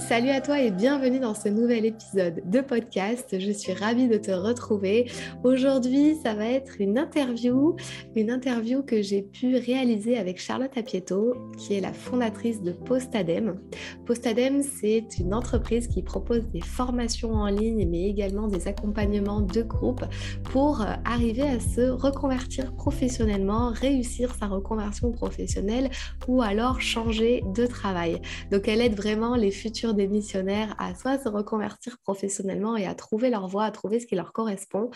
Salut à toi et bienvenue dans ce nouvel épisode de podcast. Je suis ravie de te retrouver. Aujourd'hui, ça va être une interview, une interview que j'ai pu réaliser avec Charlotte Apieto, qui est la fondatrice de Postadem. Postadem, c'est une entreprise qui propose des formations en ligne, mais également des accompagnements de groupe pour arriver à se reconvertir professionnellement, réussir sa reconversion professionnelle ou alors changer de travail. Donc, elle aide vraiment les futurs des missionnaires à soit se reconvertir professionnellement et à trouver leur voie, à trouver ce qui leur correspond,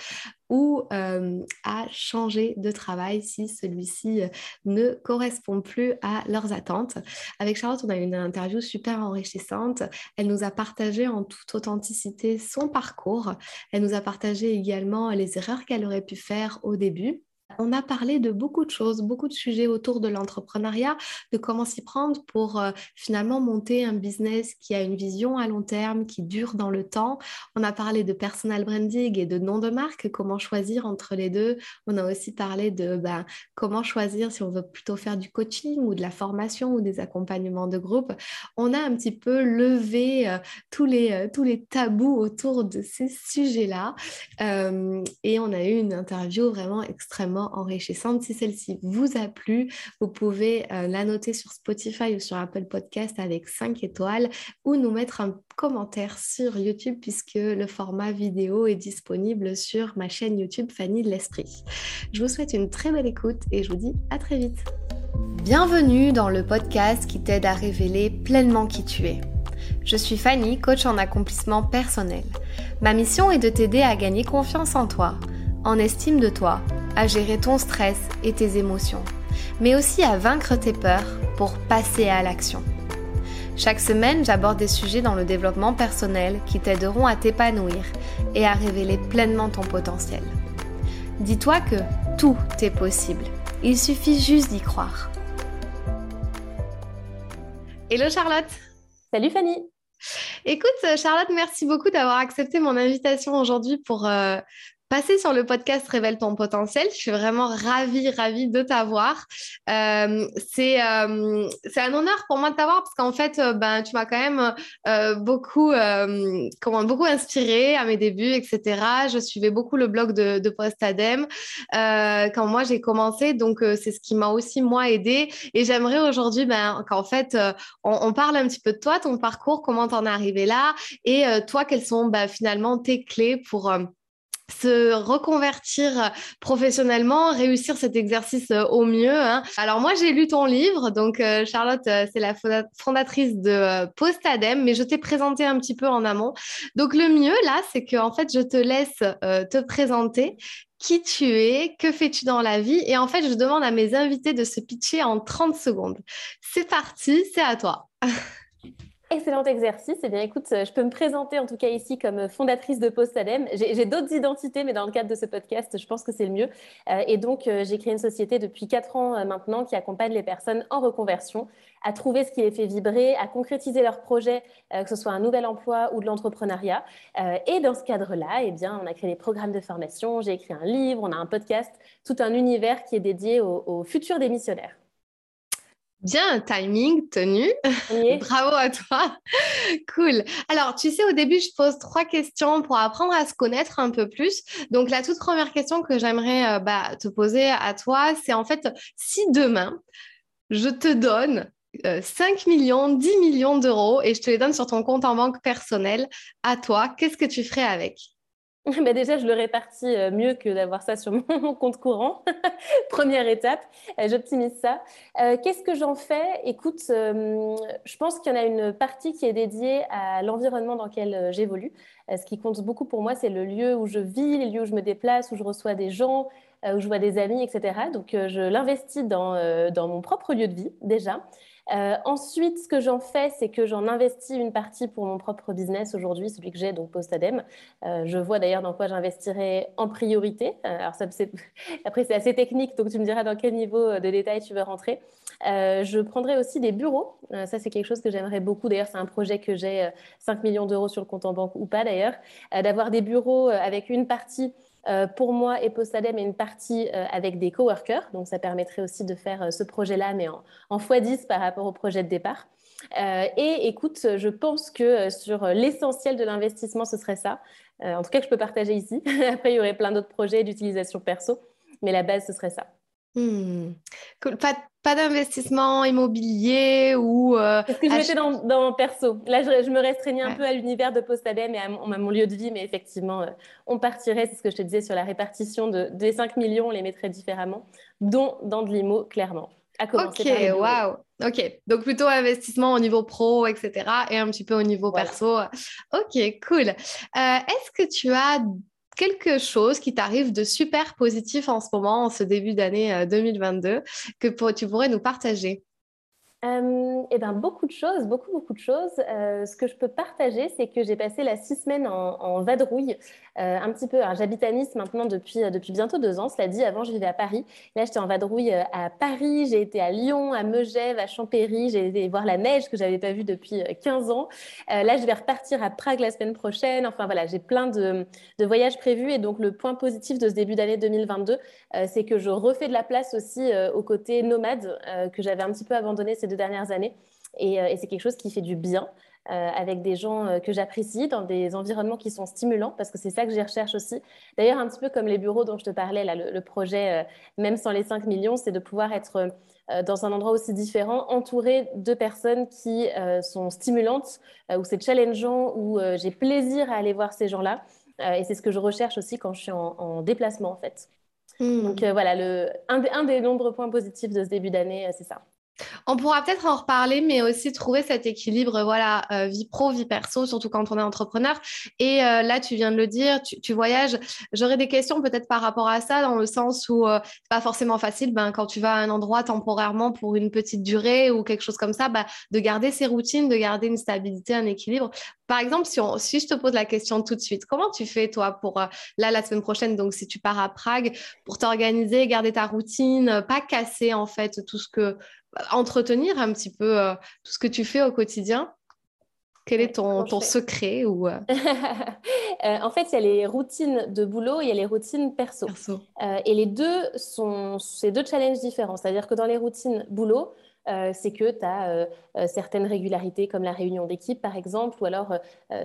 ou euh, à changer de travail si celui-ci euh, ne correspond plus à leurs attentes. Avec Charlotte, on a eu une interview super enrichissante. Elle nous a partagé en toute authenticité son parcours. Elle nous a partagé également les erreurs qu'elle aurait pu faire au début on a parlé de beaucoup de choses, beaucoup de sujets autour de l'entrepreneuriat, de comment s'y prendre pour euh, finalement monter un business qui a une vision à long terme, qui dure dans le temps. On a parlé de personal branding et de nom de marque, comment choisir entre les deux. On a aussi parlé de ben, comment choisir si on veut plutôt faire du coaching ou de la formation ou des accompagnements de groupe. On a un petit peu levé euh, tous, les, euh, tous les tabous autour de ces sujets-là. et on a eu une interview vraiment extrêmement enrichissante. Si celle-ci vous a plu, vous pouvez euh, la noter sur Spotify ou sur Apple Podcast avec 5 étoiles ou nous mettre un commentaire sur YouTube puisque le format vidéo est disponible sur ma chaîne YouTube Fanny de l'Esprit. Je vous souhaite une très belle écoute et je vous dis à très vite. Bienvenue dans le podcast qui t'aide à révéler pleinement qui tu es. Je suis Fanny, coach en accomplissement personnel. Ma mission est de t'aider à gagner confiance en toi, en estime de toi à gérer ton stress et tes émotions, mais aussi à vaincre tes peurs pour passer à l'action. Chaque semaine, j'aborde des sujets dans le développement personnel qui t'aideront à t'épanouir et à révéler pleinement ton potentiel. Dis-toi que tout est possible. Il suffit juste d'y croire. Hello Charlotte Salut Fanny Écoute Charlotte, merci beaucoup d'avoir accepté mon invitation aujourd'hui pour, euh, passer sur le podcast Révèle ton potentiel. Je suis vraiment ravie, ravie de t'avoir. Euh, c'est euh, un honneur pour moi de t'avoir parce qu'en fait, euh, ben, tu m'as quand même euh, beaucoup, comment, beaucoup inspiré à mes débuts, etc. Je suivais beaucoup le blog de, de Postadem quand moi j'ai commencé. Donc, c'est ce qui m'a aussi, moi, aidé. Et j'aimerais aujourd'hui ben, qu'en fait, on, on, parle un petit peu de toi, ton parcours, comment t'en es arrivé là et toi, quelles sont ben, finalement tes clés pour se reconvertir professionnellement, réussir cet exercice euh, au mieux. Hein. Alors moi, j'ai lu ton livre, donc euh, Charlotte, euh, c'est la fondatrice de Postadem, mais je t'ai présenté un petit peu en amont. Donc le mieux là, c'est que en fait, je te laisse te présenter qui tu es, que fais-tu dans la vie, et en fait, je demande à mes invités de se pitcher en 30 secondes. C'est parti, c'est à toi. Excellent exercice. Eh bien, écoute, je peux me présenter en tout cas ici comme fondatrice de Postadem. J'ai d'autres identités, mais dans le cadre de ce podcast, je pense que c'est le mieux. Euh, et donc, euh, j'ai créé une société depuis quatre ans euh, maintenant qui accompagne les personnes en reconversion à trouver ce qui les fait vibrer, à concrétiser leurs projets, que ce soit un nouvel emploi ou de l'entrepreneuriat. et dans ce cadre-là, eh bien, on a créé des programmes de formation, j'ai écrit un livre, on a un podcast, tout un univers qui est dédié au, au futur des missionnaires. Bien, timing tenu. Bravo à toi. cool. Alors, tu sais, au début, je pose trois questions pour apprendre à se connaître un peu plus. Donc, la toute première question que j'aimerais euh, bah, te poser à toi, c'est en fait, si demain, je te donne 5 euh, millions, 10 millions d'euros et je te les donne sur ton compte en banque personnel à toi, qu'est-ce que tu ferais avec? bah déjà, je le répartis euh, mieux que d'avoir ça sur mon compte courant. Première étape, euh, j'optimise ça. Euh, qu'est-ce que j'en fais? Écoute, je pense qu'il y en a une partie qui est dédiée à l'environnement dans lequel j'évolue. ce qui compte beaucoup pour moi, c'est le lieu où je vis, les lieux où je me déplace, où je reçois des gens, où je vois des amis, etc. Donc, je l'investis dans, dans mon propre lieu de vie déjà. Euh, ensuite, ce que j'en fais, c'est que j'en investis une partie pour mon propre business aujourd'hui, celui que j'ai, donc Postadem. Euh, je vois d'ailleurs dans quoi j'investirai en priorité. Euh, alors, après, c'est assez technique, donc tu me diras dans quel niveau de détail tu veux rentrer. je prendrai aussi des bureaux. ça, c'est quelque chose que j'aimerais beaucoup. D'ailleurs, c'est un projet que j'ai 5 millions d'euros sur le compte en banque ou pas d'ailleurs. D'avoir des bureaux avec une partie euh, pour moi, et Postadem est une partie euh, avec des coworkers, donc ça permettrait aussi de faire euh, ce projet-là, mais en, x10 par rapport au projet de départ. et écoute, je pense que sur l'essentiel de l'investissement, ce serait ça. en tout cas, que je peux partager ici. Après, il y aurait plein d'autres projets d'utilisation perso, mais la base, ce serait ça. Hmm. Pas, d'investissement immobilier ou. Euh, Parce que je mettais dans, dans, perso. Là, je, me restreignais un peu à l'univers de Postadem et à mon, lieu de vie, mais effectivement, euh, on partirait, c'est ce que je te disais sur la répartition de, des 5 millions, on les mettrait différemment, dont dans de l'IMO, clairement. À ok, waouh. Ok, donc plutôt investissement au niveau pro, etc. et un petit peu au niveau perso. Ok, cool. Euh, est-ce que tu as quelque chose qui t'arrive de super positif en ce moment, en ce début d'année 2022, euh, que tu pourrais nous partager euh, eh ben, beaucoup de choses, beaucoup, beaucoup de choses. Euh, ce que je peux partager, c'est que j'ai passé la six semaines en, vadrouille, euh, un petit peu. J'habite à Nice maintenant depuis, depuis bientôt deux ans, cela dit. Avant, je vivais à Paris. Là, j'étais en vadrouille à Paris, j'ai été à Lyon, à Megève, à Champéry, j'ai été voir la neige que j'avais pas vue depuis 15 ans. là, je vais repartir à Prague la semaine prochaine. Enfin, voilà, j'ai plein de, de, voyages prévus. Et donc, le point positif de ce début d'année 2022, c'est que je refais de la place aussi au côté nomade que j'avais un petit peu abandonné ces deux dernières années. Euh, et, c'est quelque chose qui fait du bien. Euh, avec des gens euh, que j'apprécie, dans des environnements qui sont stimulants, parce que c'est ça que j'y recherche aussi. D'ailleurs, un petit peu comme les bureaux dont je te parlais, là, le, projet, même sans les 5 millions, c'est de pouvoir être dans un endroit aussi différent, entouré de personnes qui sont stimulantes, où c'est challengeant, où j'ai plaisir à aller voir ces gens-là. et c'est ce que je recherche aussi quand je suis en, déplacement, en fait. Hmm. Donc voilà, le, un, un, des nombreux points positifs de ce début d'année, c'est ça. On pourra peut-être en reparler, mais aussi trouver cet équilibre, voilà, euh, vie pro, vie perso, surtout quand on est entrepreneur. Et euh, là, tu viens de le dire, tu, voyages. J'aurais des questions peut-être par rapport à ça, dans le sens où euh, c'est pas forcément facile, ben, quand tu vas à un endroit temporairement pour une petite durée ou quelque chose comme ça, ben, de garder ses routines, de garder une stabilité, un équilibre. Par exemple, si, si je te pose la question tout de suite, comment tu fais toi pour là la semaine prochaine, donc si tu pars à Prague, pour t'organiser, garder ta routine, pas casser en fait tout ce que entretenir un petit peu euh, tout ce que tu fais au quotidien quel est ton, ton secret ou euh? Euh, En fait, il y a les routines de boulot et il y a les routines perso. et les deux sont ces deux challenges différents. C'est-à-dire que dans les routines boulot, c'est que tu as certaines régularités comme la réunion d'équipe par exemple, ou alors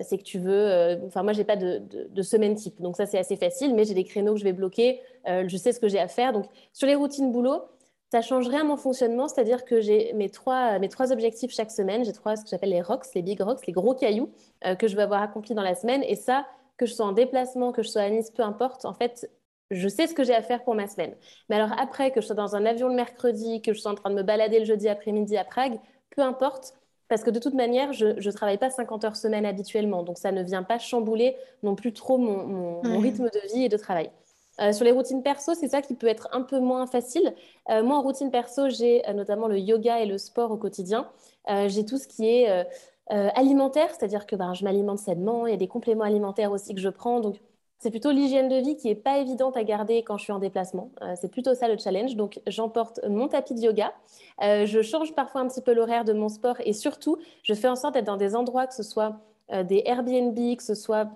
c'est que tu veux. Enfin, moi, j'ai pas de, de, semaine type, donc ça c'est assez facile, mais j'ai des créneaux que je vais bloquer, je sais ce que j'ai à faire. Donc, sur les routines boulot, ça change rien à mon fonctionnement, c'est-à-dire que j'ai mes trois, mes trois objectifs chaque semaine. J'ai trois, ce que j'appelle les rocks, les big rocks, les gros cailloux euh, que je vais avoir accomplis dans la semaine. Et ça, que je sois en déplacement, que je sois à Nice, peu importe, en fait, je sais ce que j'ai à faire pour ma semaine. Mais alors après, que je sois dans un avion le mercredi, que je sois en train de me balader le jeudi après-midi à Prague, peu importe, parce que de toute manière, je ne travaille pas 50 heures semaine habituellement. Donc ça ne vient pas chambouler non plus trop mon, mon rythme de vie et de travail. Euh, sur les routines perso, c'est ça qui peut être un peu moins facile. Euh, moi, en routine perso, j'ai euh, notamment le yoga et le sport au quotidien. j'ai tout ce qui est alimentaire, c'est-à-dire que ben, je m'alimente sainement. Il y a des compléments alimentaires aussi que je prends. Donc, c'est plutôt l'hygiène de vie qui n'est pas évidente à garder quand je suis en déplacement. c'est plutôt ça le challenge. Donc, j'emporte mon tapis de yoga. je change parfois un petit peu l'horaire de mon sport et surtout, je fais en sorte d'être dans des endroits que ce soit des Airbnb, que ce soit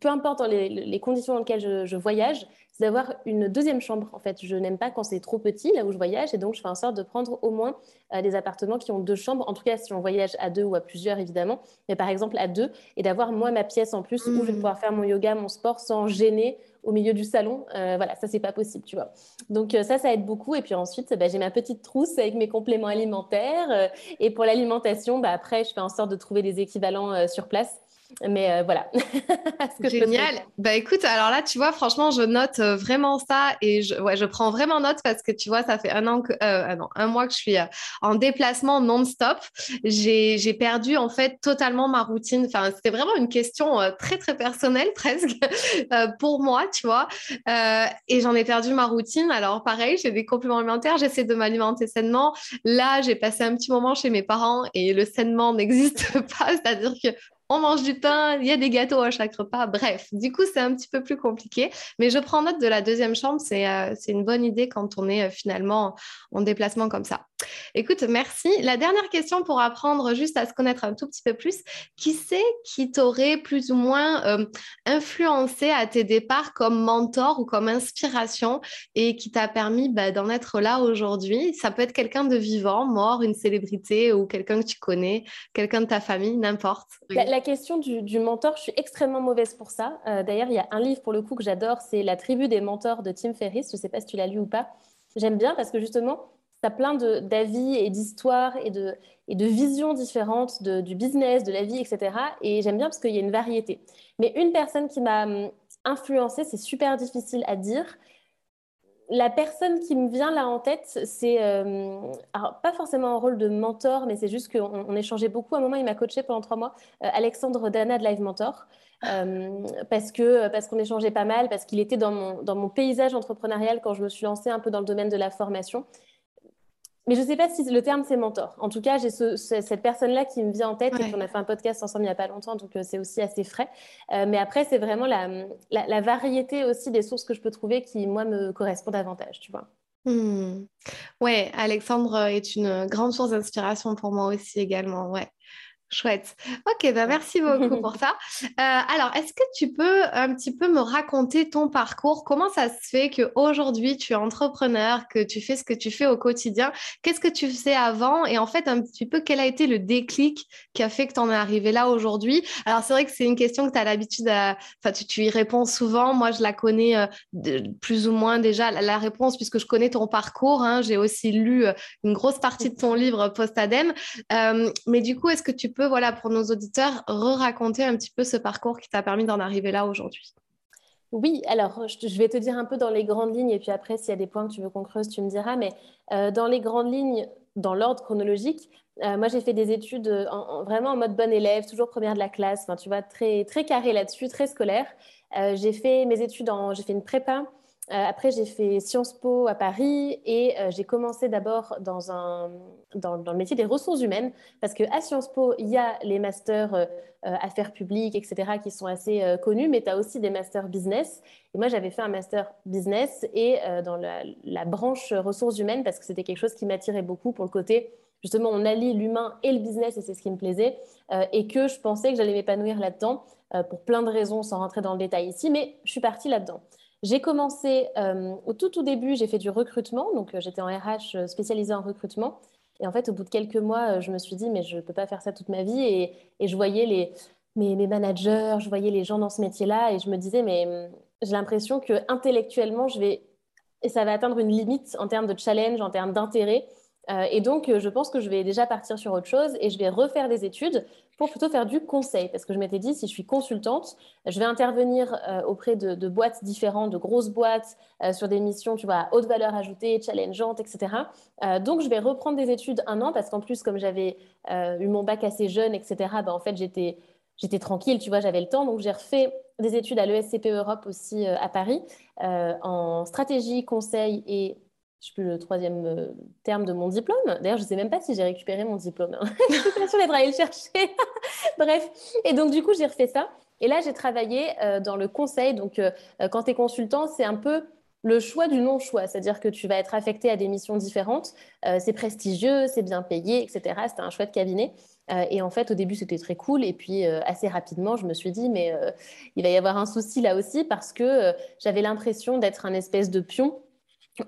peu importe les, conditions dans lesquelles je voyage, d'avoir une deuxième chambre. En fait, je n'aime pas quand c'est trop petit là où je voyage et donc je fais en sorte de prendre au moins euh, des appartements qui ont deux chambres. En tout cas, si on voyage à deux ou à plusieurs, évidemment, mais par exemple à deux et d'avoir moi ma pièce en plus où je vais mmh. pouvoir faire mon yoga, mon sport sans gêner au milieu du salon. Euh, voilà, ça c'est pas possible, tu vois. Donc euh, ça, ça aide beaucoup. Et puis ensuite, bah, j'ai ma petite trousse avec mes compléments alimentaires. et pour l'alimentation, bah, après, je fais en sorte de trouver des équivalents sur place. Mais euh, voilà. Génial. Bah écoute, alors là, tu vois, franchement, je note euh, vraiment ça et je, ouais, je prends vraiment note parce que tu vois, ça fait un an que, euh, non, un mois que je suis en déplacement non-stop. J'ai perdu en fait totalement ma routine. Enfin, c'était vraiment une question très très personnelle presque pour moi, tu vois. et j'en ai perdu ma routine. Alors pareil, j'ai des compléments alimentaires, j'essaie de m'alimenter sainement. Là, j'ai passé un petit moment chez mes parents et le sainement n'existe pas, c'est-à-dire que on mange du pain, il y a des gâteaux à chaque repas. Bref, du coup, c'est un petit peu plus compliqué. Mais je prends note de la deuxième chambre. C'est euh, une bonne idée quand on est euh, finalement en déplacement comme ça. Écoute, merci. La dernière question pour apprendre juste à se connaître un tout petit peu plus. Qui c'est qui t'aurait plus ou moins euh, influencé à tes départs comme mentor ou comme inspiration et qui t'a permis bah, d'en être là aujourd'hui? Ça peut être quelqu'un de vivant, mort, une célébrité ou quelqu'un que tu connais, quelqu'un de ta famille, n'importe. La, question du, mentor, je suis extrêmement mauvaise pour ça. Euh, d'ailleurs, il y a un livre pour le coup que j'adore, c'est La tribu des mentors de Tim Ferriss. Je ne sais pas si tu l'as lu ou pas. J'aime bien parce que justement, tu as plein d'avis et d'histoires et de, et de visions différentes du business, de la vie, etc. Et j'aime bien parce qu'il y a une variété. Mais une personne qui m'a hum, influencée, c'est super difficile à dire. La personne qui me vient là en tête, c'est euh, pas forcément un rôle de mentor, mais c'est juste qu'on on échangeait beaucoup. À un moment, il m'a coaché pendant trois mois, euh, Alexandre Dana de Live Mentor, euh, parce que parce qu'on échangeait pas mal, parce qu'il était dans mon, dans mon paysage entrepreneurial quand je me suis lancée un peu dans le domaine de la formation. Mais je ne sais pas si le terme c'est mentor. En tout cas, j'ai cette personne-là qui me vient en tête et qu'on a fait un podcast ensemble il n'y a pas longtemps, donc euh, c'est aussi assez frais. Euh, mais après, c'est vraiment la, la, variété aussi des sources que je peux trouver qui, moi, me correspondent davantage, tu vois. Hmm. Ouais, Alexandre est une grande source d'inspiration pour moi aussi également. Ouais. Chouette. Ok, bah merci beaucoup pour ça. Euh, alors, est-ce que tu peux un petit peu me raconter ton parcours? Comment ça se fait qu'aujourd'hui tu es entrepreneur, que tu fais ce que tu fais au quotidien? Qu'est-ce que tu faisais avant? Et en fait, un petit peu, quel a été le déclic qui a fait que tu en es arrivé là aujourd'hui? Alors, c'est vrai que c'est une question que tu as l'habitude à... Enfin, tu, y réponds souvent. Moi, je la connais euh, plus ou moins déjà, la, réponse, puisque je connais ton parcours. Hein. J'ai aussi lu euh, une grosse partie de ton livre post-ADEME. mais du coup, est-ce que tu peux voilà, pour nos auditeurs, re-raconter un petit peu ce parcours qui t'a permis d'en arriver là aujourd'hui? Oui, alors je vais te dire un peu dans les grandes lignes et puis après, s'il y a des points que tu veux qu'on creuse, tu me diras. Mais euh, dans les grandes lignes, dans l'ordre chronologique, euh, moi j'ai fait des études vraiment en mode bon élève, toujours première de la classe, enfin, tu vois, très, très carré là-dessus, très scolaire. Euh, j'ai fait mes études en, j'ai fait une prépa euh, après, j'ai fait Sciences Po à Paris et euh, j'ai commencé d'abord dans, dans, le métier des ressources humaines parce qu'à Sciences Po, il y a les masters euh, affaires publiques, etc., qui sont assez connus, mais tu as aussi des masters business. Et moi, j'avais fait un master business et dans la, branche ressources humaines parce que c'était quelque chose qui m'attirait beaucoup pour le côté, justement, on allie l'humain et le business et c'est ce qui me plaisait et que je pensais que j'allais m'épanouir là-dedans pour plein de raisons sans rentrer dans le détail ici, mais je suis partie là-dedans. J'ai commencé euh, au tout, tout début, j'ai fait du recrutement. Donc, euh, j'étais en RH euh, spécialisée en recrutement. Et en fait, au bout de quelques mois, je me suis dit, mais je ne peux pas faire ça toute ma vie. Et, je voyais les, mes, mes, managers, je voyais les gens dans ce métier-là. Et je me disais, mais hum, j'ai l'impression que intellectuellement, je vais. Et ça va atteindre une limite en termes de challenge, en termes d'intérêt. Euh, et donc, euh, je pense que je vais déjà partir sur autre chose et je vais refaire des études pour plutôt faire du conseil. Parce que je m'étais dit, si je suis consultante, je vais intervenir euh, auprès de, boîtes différentes, de grosses boîtes, sur des missions, tu vois, à haute valeur ajoutée, challengeantes, etc. donc, je vais reprendre des études un an parce qu'en plus, comme j'avais eu mon bac assez jeune, etc., bah, en fait, j'étais j'étais tranquille, tu vois, j'avais le temps. Donc, j'ai refait des études à l'ESCP Europe aussi à Paris en stratégie, conseil et je sais plus le troisième euh, terme de mon diplôme. D'ailleurs, je ne sais même pas si j'ai récupéré mon diplôme. Hein. je suis pas sûre d'être le chercher. Bref. Et donc, du coup, j'ai refait ça. Et là, j'ai travaillé euh, dans le conseil. Donc, euh, quand tu es consultant, c'est un peu le choix du non-choix. C'est-à-dire que tu vas être affecté à des missions différentes. c'est prestigieux, c'est bien payé, etc. C'était un chouette cabinet. et en fait, au début, c'était très cool. Et puis, assez rapidement, je me suis dit, mais il va y avoir un souci là aussi parce que j'avais l'impression d'être un espèce de pion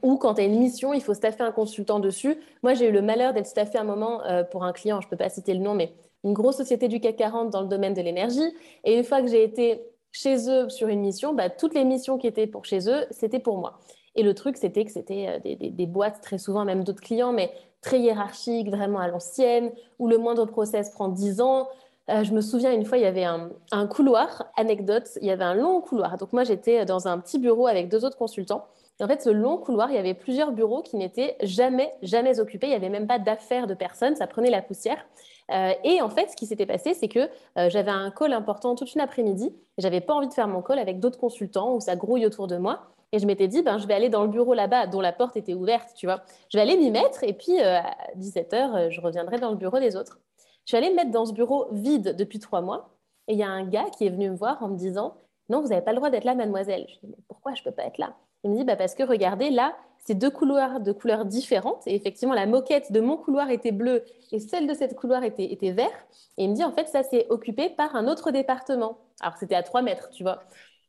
ou quand tu as une mission, il faut staffer un consultant dessus. Moi, j'ai eu le malheur d'être staffé un moment euh, pour un client, je ne peux pas citer le nom, mais une grosse société du CAC 40 dans le domaine de l'énergie. Et une fois que j'ai été chez eux sur une mission, bah, toutes les missions qui étaient pour chez eux, c'était pour moi. Et le truc, c'était que c'était euh, des, boîtes, très souvent même d'autres clients, mais très hiérarchiques, vraiment à l'ancienne, où le moindre process prend 10 ans. Euh, je me souviens une fois, il y avait un, un, couloir, anecdote, il y avait un long couloir. Donc moi, j'étais dans un petit bureau avec deux autres consultants en fait, ce long couloir, il y avait plusieurs bureaux qui n'étaient jamais, jamais occupés. Il n'y avait même pas d'affaires de personnes. Ça prenait la poussière. Euh, et en fait, ce qui s'était passé, c'est que euh, j'avais un call important toute une après-midi. J'avais pas envie de faire mon call avec d'autres consultants où ça grouille autour de moi. Et je m'étais dit, ben, je vais aller dans le bureau là-bas, dont la porte était ouverte, tu vois. Je vais aller m'y mettre et puis euh, à 17h, je reviendrai dans le bureau des autres. Je suis allée me mettre dans ce bureau vide depuis trois mois. Et il y a un gars qui est venu me voir en me disant Non, vous n'avez pas le droit d'être là, mademoiselle. Je dis Mais pourquoi je ne peux pas être là? Il me dit bah, Parce que regardez, là, c'est deux couloirs de couleurs différentes. Et effectivement, la moquette de mon couloir était bleue et celle de cette couloir était, était vert. Et il me dit En fait, ça, c'est occupé par un autre département. Alors, c'était à 3 mètres, tu vois.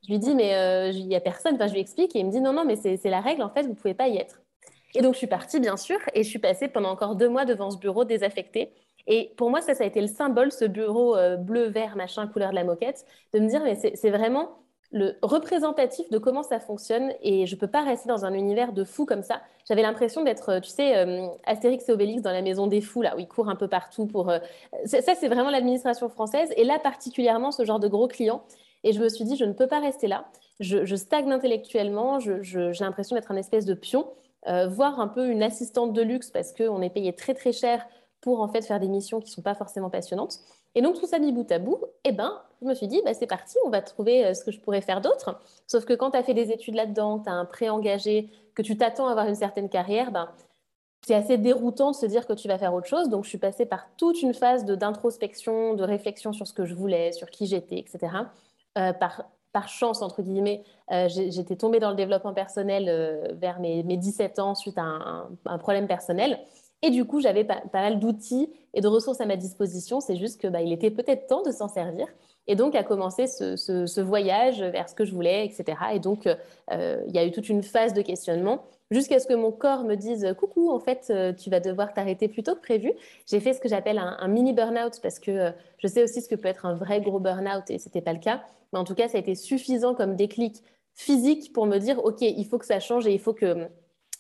Je lui dis Mais euh, il n'y a personne. Enfin, je lui explique et il me dit Non, non, mais c'est la règle, en fait, vous ne pouvez pas y être. Et donc, je suis partie, bien sûr, et je suis passée pendant encore deux mois devant ce bureau désaffecté. Et pour moi, ça, ça a été le symbole, ce bureau euh, bleu, vert, machin, couleur de la moquette, de me dire, mais c'est vraiment le représentatif de comment ça fonctionne et je peux pas rester dans un univers de fous comme ça. J'avais l'impression d'être, euh, tu sais, euh, Astérix et Obélix dans la maison des fous, là, où ils courent un peu partout pour... Ça, c'est vraiment l'administration française et là, particulièrement, ce genre de gros clients. Et je me suis dit, je ne peux pas rester là. Je, stagne intellectuellement, j'ai l'impression d'être un espèce de pion. Euh, voir un peu une assistante de luxe parce qu'on est payé très très cher pour en fait faire des missions qui ne sont pas forcément passionnantes. Et donc tout ça mis bout à bout, eh ben, je me suis dit, bah, c'est parti, on va trouver euh, ce que je pourrais faire d'autre. Sauf que quand tu as fait des études là-dedans, tu as un prêt engagé, que tu t'attends à avoir une certaine carrière, ben, c'est assez déroutant de se dire que tu vas faire autre chose. Donc je suis passée par toute une phase d'introspection, de, réflexion sur ce que je voulais, sur qui j'étais, etc. Euh, par par chance, entre guillemets, euh, j'étais tombée dans le développement personnel vers mes, 17 ans suite à un, problème personnel. Et du coup, j'avais pas, mal d'outils et de ressources à ma disposition. C'est juste que bah, il était peut-être temps de s'en servir. Et donc, a commencé ce, voyage vers ce que je voulais, etc. Et donc, euh, il y a eu toute une phase de questionnement jusqu'à ce que mon corps me dise coucou, en fait, tu vas devoir t'arrêter plus tôt que prévu. J'ai fait ce que j'appelle un, mini burn-out parce que je sais aussi ce que peut être un vrai gros burn-out et ce n'était pas le cas. Mais en tout cas, ça a été suffisant comme déclic physique pour me dire, OK, il faut que ça change et il faut que,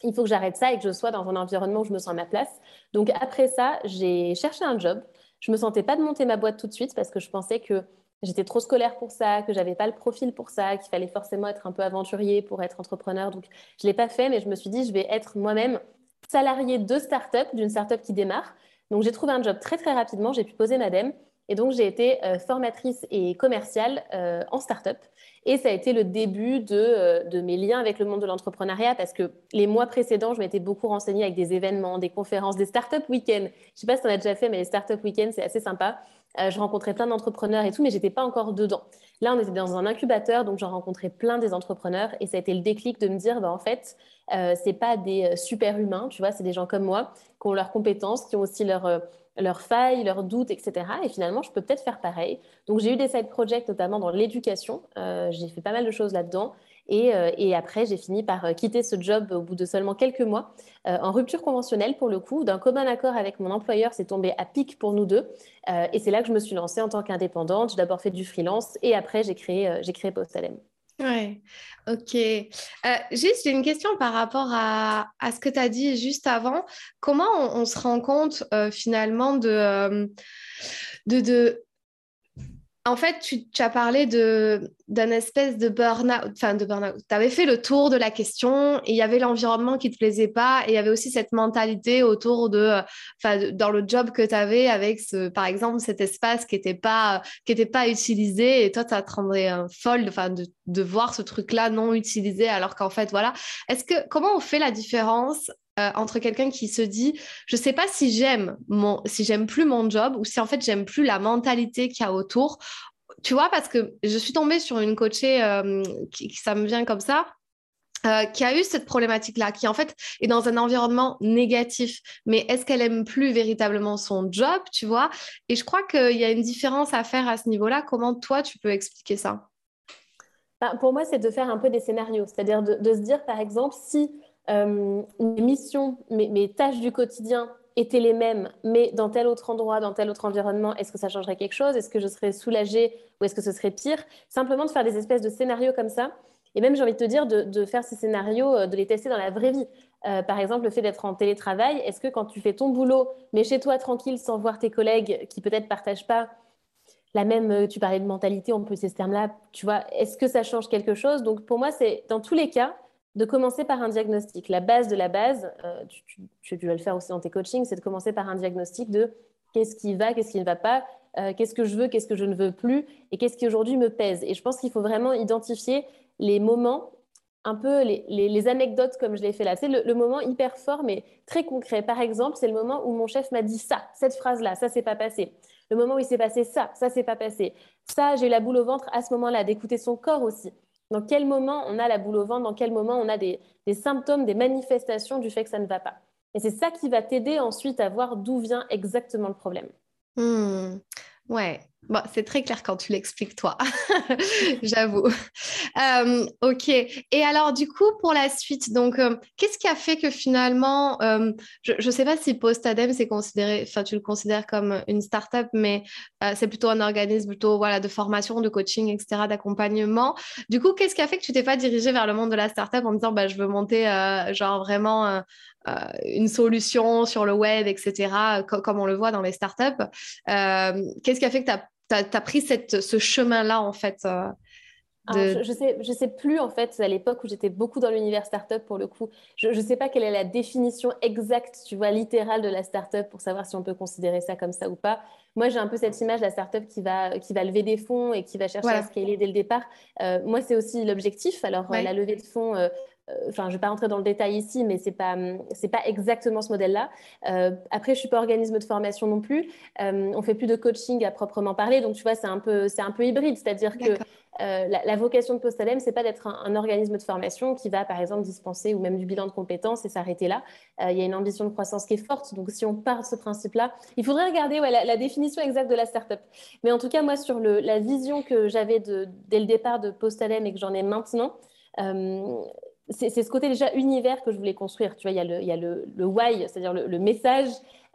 il faut que j'arrête ça et que je sois dans un environnement où je me sens à ma place. Donc après ça, j'ai cherché un job. Je me sentais pas de monter ma boîte tout de suite parce que je pensais que j'étais trop scolaire pour ça, que j'avais pas le profil pour ça, qu'il fallait forcément être un peu aventurier pour être entrepreneur. Donc je l'ai pas fait, mais je me suis dit, je vais être moi-même salariée de start-up, d'une start-up qui démarre. Donc j'ai trouvé un job très très rapidement, j'ai pu poser ma dème et donc, j'ai été euh, formatrice et commerciale euh, en start-up. Et ça a été le début euh, de, mes liens avec le monde de l'entrepreneuriat parce que les mois précédents, je m'étais beaucoup renseignée avec des événements, des conférences, des start-up week-ends. Je ne sais pas si tu en as déjà fait, mais les start-up week-ends, c'est assez sympa. je rencontrais plein d'entrepreneurs et tout, mais j'étais pas encore dedans. Là, on était dans un incubateur, donc j'en rencontrais plein des entrepreneurs et ça a été le déclic de me dire, bah, en fait, euh, c'est pas des super humains, tu vois, c'est des gens comme moi qui ont leurs compétences, qui ont aussi leurs leurs failles, leurs doutes, etc. Et finalement, je peux peut-être faire pareil. Donc, j'ai eu des side projects, notamment dans l'éducation. Euh, j'ai fait pas mal de choses là-dedans. Et, euh, après, j'ai fini par euh, quitter ce job au bout de seulement quelques mois, en rupture conventionnelle pour le coup. D'un commun accord avec mon employeur, c'est tombé à pic pour nous deux. et c'est là que je me suis lancée en tant qu'indépendante. J'ai d'abord fait du freelance et après, j'ai créé, j'ai créé Postalem. Ouais, ok. Euh, juste, j'ai une question par rapport à, ce que tu as dit juste avant. Comment on, se rend compte euh, finalement de, euh, de, de, en fait, tu, as parlé d'un espèce de burn-out, enfin de burn-out. Tu avais fait le tour de la question et il y avait l'environnement qui ne te plaisait pas et il y avait aussi cette mentalité autour de, enfin, dans le job que tu avais avec, ce, par exemple, cet espace qui n'était pas, pas utilisé et toi, ça te rendrait folle enfin, de, de voir ce truc-là non utilisé alors qu'en fait, voilà. Est-ce que, comment on fait la différence euh, entre quelqu'un qui se dit je sais pas si j'aime mon si j'aime plus mon job ou si en fait j'aime plus la mentalité qu'il y a autour tu vois parce que je suis tombée sur une coachée euh, qui, ça me vient comme ça euh, qui a eu cette problématique-là, qui en fait est dans un environnement négatif. Mais est-ce qu'elle aime plus véritablement son job, tu vois? Et je crois qu'il y a une différence à faire à ce niveau-là. Comment toi, tu peux expliquer ça? Ben, Pour moi, c'est de faire un peu des scénarios. C'est-à-dire de, se dire, par exemple, si mes missions, mes, tâches du quotidien étaient les mêmes, mais dans tel autre endroit, dans tel autre environnement, est-ce que ça changerait quelque chose? Est-ce que je serais soulagée ou est-ce que ce serait pire? Simplement de faire des espèces de scénarios comme ça. Et même, j'ai envie de te dire, de, faire ces scénarios, euh, de les tester dans la vraie vie. Euh, par exemple, le fait d'être en télétravail, est-ce que quand tu fais ton boulot, mais chez toi tranquille, sans voir tes collègues qui peut-être partagent pas la même, tu parlais de mentalité, on peut utiliser ce terme-là, tu vois, est-ce que ça change quelque chose? Donc pour moi, c'est dans tous les cas, de commencer par un diagnostic. La base de la base, euh, tu, dois le faire aussi dans tes coachings, c'est de commencer par un diagnostic de qu'est-ce qui va, qu'est-ce qui ne va pas, euh, qu'est-ce que je veux, qu'est-ce que je ne veux plus, et qu'est-ce qui aujourd'hui me pèse. Et je pense qu'il faut vraiment identifier les moments, un peu les, anecdotes comme je l'ai fait là. C'est le, moment hyper fort, mais très concret. Par exemple, c'est le moment où mon chef m'a dit ça, cette phrase-là, ça s'est pas passé. le moment où il s'est passé ça, ça s'est pas passé. Ça, j'ai eu la boule au ventre à ce moment-là, d'écouter son corps aussi. Dans quel moment on a la boule au ventre, dans quel moment on a des, symptômes, des manifestations du fait que ça ne va pas? Et c'est ça qui va t'aider ensuite à voir d'où vient exactement le problème. Hmm. Ouais, Bon, c'est très clair quand tu l'expliques, toi, j'avoue. Euh, ok. Et alors, du coup, pour la suite, donc, euh, qu'est-ce qui a fait que finalement, euh, je ne sais pas si Postadem, c'est considéré, enfin, tu le considères comme une start-up, mais c'est plutôt un organisme plutôt, voilà, de formation, de coaching, etc., d'accompagnement. Du coup, qu'est-ce qui a fait que tu t'es pas dirigé vers le monde de la start-up en disant, bah, je veux monter, genre, vraiment une solution sur le web, etc., comme on le voit dans les startups. Qu'est-ce qui a fait que tu as tu as, pris cette, ce chemin-là, en fait euh, je, ne sais, je sais plus, en fait, à l'époque où j'étais beaucoup dans l'univers startup, pour le coup, je ne sais pas quelle est la définition exacte, tu vois, littérale de la startup pour savoir si on peut considérer ça comme ça ou pas. Moi, j'ai un peu cette image de la startup qui va, qui va lever des fonds et qui va chercher à scaler dès le départ. Euh, moi, c'est aussi l'objectif. Alors, la levée de fonds, euh, euh, enfin, je ne vais pas rentrer dans le détail ici, mais ce n'est pas, pas exactement ce modèle-là. Euh, après, je ne suis pas organisme de formation non plus. Euh, on ne fait plus de coaching à proprement parler. Donc, tu vois, c'est un peu, un peu hybride. C'est-à-dire que la, vocation de Postalem, ce n'est pas d'être un, organisme de formation qui va, par exemple, dispenser ou même du bilan de compétences et s'arrêter là. Il y a une ambition de croissance qui est forte. Donc, si on part de ce principe-là, il faudrait regarder la, définition exacte de la startup. Mais en tout cas, moi, sur le, la vision que j'avais dès le départ de Postalem et que j'en ai maintenant, c'est ce côté déjà univers que je voulais construire. Tu vois, il y a le, il y a le, why, c'est-à-dire le, message,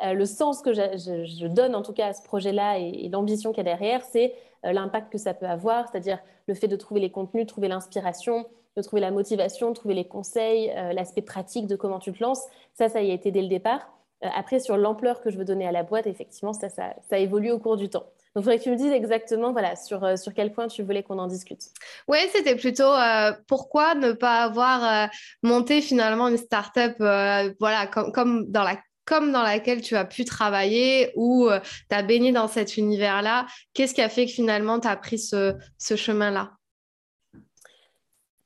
euh, le sens que je, donne en tout cas à ce projet-là et, l'ambition qu'il y a derrière, c'est euh, l'impact que ça peut avoir, c'est-à-dire le fait de trouver les contenus, trouver l'inspiration, de trouver la motivation, trouver les conseils, euh, l'aspect pratique de comment tu te lances. Ça, ça y a été dès le départ. Après, sur l'ampleur que je veux donner à la boîte, effectivement, ça, ça, évolue au cours du temps. Donc, il faudrait que tu me dises exactement voilà, sur, euh, sur quel point tu voulais qu'on en discute. Oui, c'était plutôt euh, pourquoi ne pas avoir euh, monté finalement une start-up voilà, comme, comme dans la comme dans laquelle tu as pu travailler ou tu as baigné dans cet univers-là? Qu'est-ce qui a fait que finalement tu as pris ce, ce chemin-là?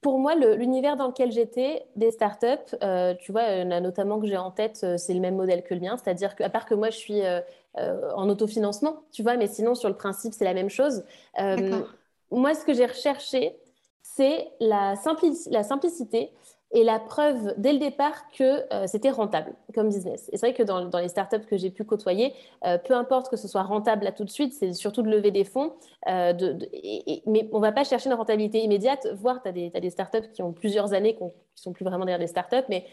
Pour moi, l'univers dans lequel j'étais, des startups, euh, tu vois, a notamment que j'ai en tête, euh, c'est le même modèle que le mien, c'est-à-dire qu'à part que moi, je suis euh, en autofinancement, tu vois, mais sinon, sur le principe, c'est la même chose. moi, ce que j'ai recherché, c'est la, la simplicité et la preuve dès le départ que euh, c'était rentable comme business. Et c'est vrai que dans, les startups que j'ai pu côtoyer, euh, peu importe que ce soit rentable là tout de suite, c'est surtout de lever des fonds. Euh, mais on ne va pas chercher une rentabilité immédiate, voire tu as, as, des startups qui ont plusieurs années, qui ne sont plus vraiment derrière des startups, mais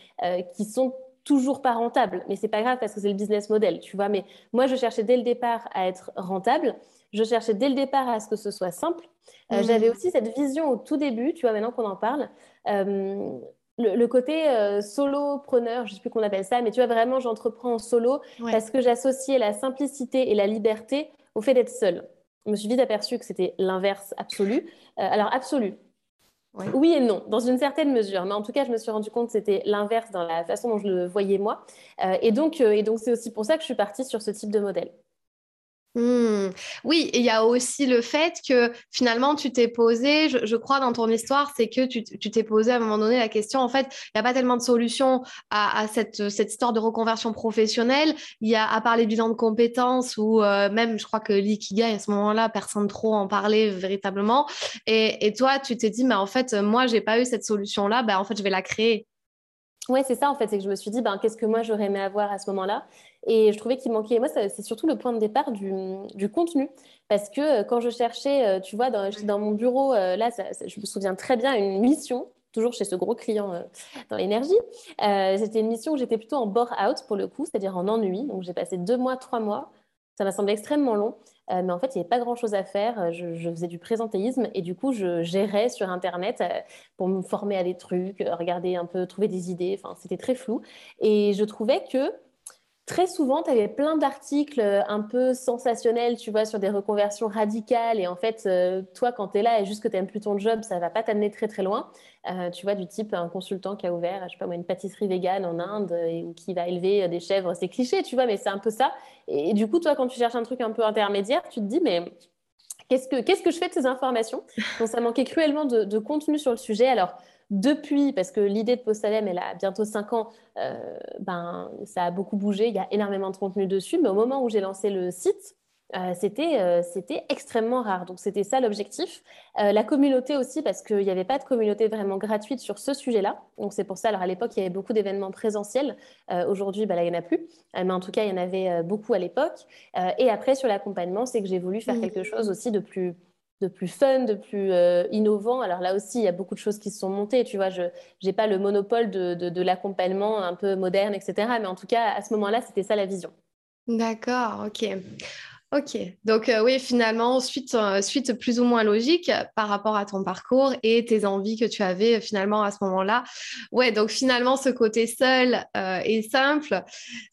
qui sont toujours pas rentables. Mais c'est pas grave parce que c'est le business model, tu vois. Mais moi, je cherchais dès le départ à être rentable. Je cherchais dès le départ à ce que ce soit simple. Mmh. J'avais aussi cette vision au tout début, tu vois, maintenant qu'on en parle le, côté euh, solopreneur, je ne sais plus qu'on appelle ça, mais tu vois, vraiment, j'entreprends en solo parce que j'associais la simplicité et la liberté au fait d'être seule. Je me suis vite aperçue que c'était l'inverse absolu. Euh, alors, absolu. Oui et non, dans une certaine mesure. Mais en tout cas, je me suis rendu compte que c'était l'inverse dans la façon dont je le voyais moi. Euh, et donc, et donc, c'est aussi pour ça que je suis partie sur ce type de modèle. Mmh. Oui, il y a aussi le fait que finalement tu t'es posé, je, crois dans ton histoire, c'est que tu t'es posé à un moment donné la question, en fait, il n'y a pas tellement de solutions à, cette, cette, histoire de reconversion professionnelle. Il y a à part les bilans de compétences ou euh, même, je crois que l'ikigai à ce moment-là, personne trop en parlait véritablement. Et, toi, tu t'es dit, mais en fait, moi, j'ai pas eu cette solution-là, ben, en fait, je vais la créer. Oui, c'est ça en fait, c'est que je me suis dit, ben, qu'est-ce que moi j'aurais aimé avoir à ce moment-là? Et je trouvais qu'il manquait, moi c'est surtout le point de départ du, contenu. Parce que euh, quand je cherchais, euh, tu vois, dans, dans mon bureau, euh, là, je me souviens très bien, une mission, toujours chez ce gros client dans l'énergie. C'était une mission où j'étais plutôt en bore-out pour le coup, c'est-à-dire en ennui. Donc j'ai passé deux mois, trois mois. Ça m'a semblé extrêmement long. Euh, mais en fait, il n'y avait pas grand-chose à faire. Euh, je, faisais du présentéisme et du coup, je gérais sur Internet pour me former à des trucs, regarder un peu, trouver des idées. Enfin, c'était très flou. Et je trouvais que très souvent, tu avais plein d'articles un peu sensationnels, tu vois, sur des reconversions radicales. Et en fait, toi, quand tu es là et juste que tu n'aimes plus ton job, ça va pas t'amener très, très loin. tu vois, du type un consultant qui a ouvert, je sais pas moi, une pâtisserie végane en Inde ou qui va élever des chèvres. C'est cliché, tu vois, mais c'est un peu ça. Et, du coup, toi, quand tu cherches un truc un peu intermédiaire, tu te dis, mais qu'est-ce que, qu'est-ce que je fais de ces informations? Donc, ça manquait cruellement de, de contenu sur le sujet. Alors, depuis, parce que l'idée de Postalem, elle a bientôt 5 ans, euh, ben, ça a beaucoup bougé, il y a énormément de contenu dessus, mais au moment où j'ai lancé le site, euh, c'était, c'était extrêmement rare. Donc, c'était ça l'objectif. la communauté aussi, parce qu'il n'y avait pas de communauté vraiment gratuite sur ce sujet-là. Donc, c'est pour ça. Alors, à l'époque, il y avait beaucoup d'événements présentiels. Aujourd'hui, bah, là, il n'y en a plus. mais en tout cas, il y en avait beaucoup à l'époque. et après, sur l'accompagnement, c'est que j'ai voulu faire mmh. quelque chose aussi de plus de plus fun, de plus euh, innovant. Alors là aussi, il y a beaucoup de choses qui se sont montées. Tu vois, je n'ai pas le monopole de, l'accompagnement un peu moderne, etc. Mais en tout cas, à ce moment-là, c'était ça la vision. D'accord, ok. Ok, donc euh, oui, finalement, suite, euh, suite plus ou moins logique par rapport à ton parcours et tes envies que tu avais finalement à ce moment-là. Ouais, donc finalement, ce côté seul et simple,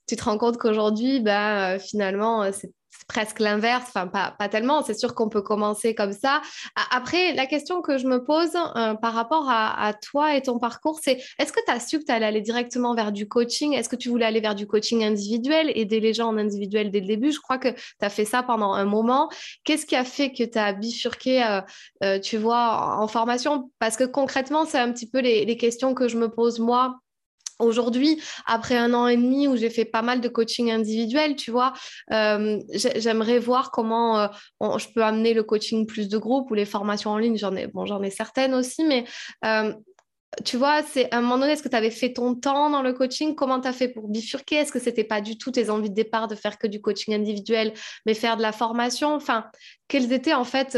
tu te rends compte qu'aujourd'hui, bah, finalement, c'est presque l'inverse, enfin pas, pas tellement, c'est sûr qu'on peut commencer comme ça. Après, la question que je me pose euh, par rapport à, toi et ton parcours, c'est est-ce que tu as su que tu allais aller directement vers du coaching? Est-ce que tu voulais aller vers du coaching individuel, aider les gens en individuel dès le début? Je crois que tu as fait ça pendant un moment. Qu'est-ce qui a fait que tu as bifurqué, euh, euh, tu vois, en formation? Parce que concrètement, c'est un petit peu les, les questions que je me pose moi Aujourd'hui, après un an et demi où j'ai fait pas mal de coaching individuel, tu vois, euh, j'aimerais voir comment euh, je peux amener le coaching plus de groupe ou les formations en ligne. J'en ai, bon, ai certaines aussi, mais euh, tu vois, c'est à un moment donné, est-ce que tu avais fait ton temps dans le coaching? Comment tu as fait pour bifurquer? Est-ce que c'était pas du tout tes envies de départ de faire que du coaching individuel, mais faire de la formation? Enfin, quelles étaient en fait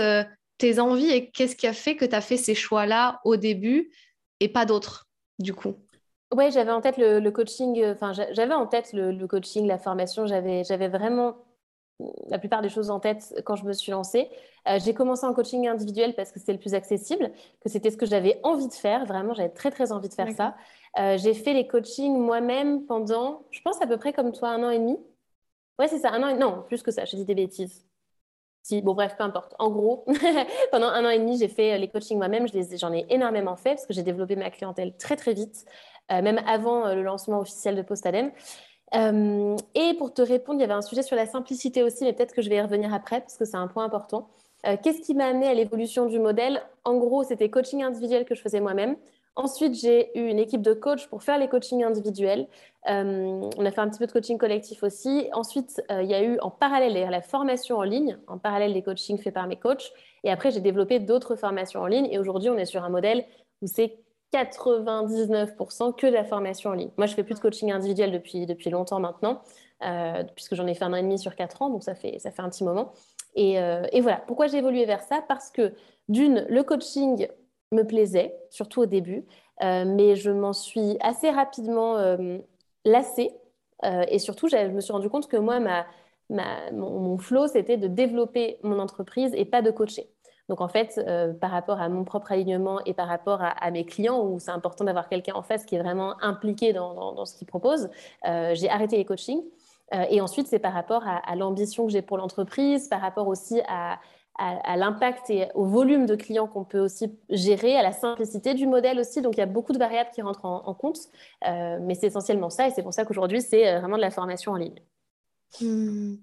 tes envies et qu'est-ce qui a fait que tu as fait ces choix-là au début et pas d'autres, du coup? Oui, j'avais en tête le, coaching, euh, enfin, j'avais en tête le, coaching, la formation, j'avais, j'avais vraiment la plupart des choses en tête quand je me suis lancée. Euh, j'ai commencé en coaching individuel parce que c'était le plus accessible, que c'était ce que j'avais envie de faire. Vraiment, j'avais très, très envie de faire ça. Euh, j'ai fait les coachings moi-même pendant, je pense, à peu près comme toi, un an et demi. Ouais, c'est ça, un an et Non, plus que ça, je dis des bêtises. Si, bon, bref, peu importe. En gros, pendant un an et demi, j'ai fait les coachings moi-même. J'en ai énormément fait parce que j'ai développé ma clientèle très, très vite. Euh, même avant euh, le lancement officiel de Postadem. Euh, et pour te répondre, il y avait un sujet sur la simplicité aussi, mais peut-être que je vais y revenir après parce que c'est un point important. Qu'est-ce qui m'a amené à l'évolution du modèle? En gros, c'était coaching individuel que je faisais moi-même. Ensuite, j'ai eu une équipe de coach pour faire les coachings individuels. on a fait un petit peu de coaching collectif aussi. Ensuite, il y a eu en parallèle la formation en ligne, en parallèle des coachings faits par mes coachs. Et après, j'ai développé d'autres formations en ligne. Et aujourd'hui, on est sur un modèle où c'est 99% que de la formation en ligne. Moi, je fais plus de coaching individuel depuis, depuis longtemps maintenant, euh, puisque j'en ai fait un an et demi sur quatre ans, donc ça fait, ça fait un petit moment. Et, euh, et voilà, pourquoi j'ai évolué vers ça? Parce que d'une, le coaching me plaisait, surtout au début, euh, mais je m'en suis assez rapidement lassée. et surtout, je me suis rendu compte que moi, ma, ma, mon, mon flow, c'était de développer mon entreprise et pas de coacher. Donc en fait, euh, par rapport à mon propre alignement et par rapport à, mes clients, où c'est important d'avoir quelqu'un en face qui est vraiment impliqué dans, ce qu'il propose, euh, j'ai arrêté les coachings. Euh, et ensuite, c'est par rapport à, l'ambition que j'ai pour l'entreprise, par rapport aussi à, l'impact et au volume de clients qu'on peut aussi gérer, à la simplicité du modèle aussi. Donc, il y a beaucoup de variables qui rentrent en, compte. mais c'est essentiellement ça. Et c'est pour ça qu'aujourd'hui, c'est vraiment de la formation en ligne. Mmh.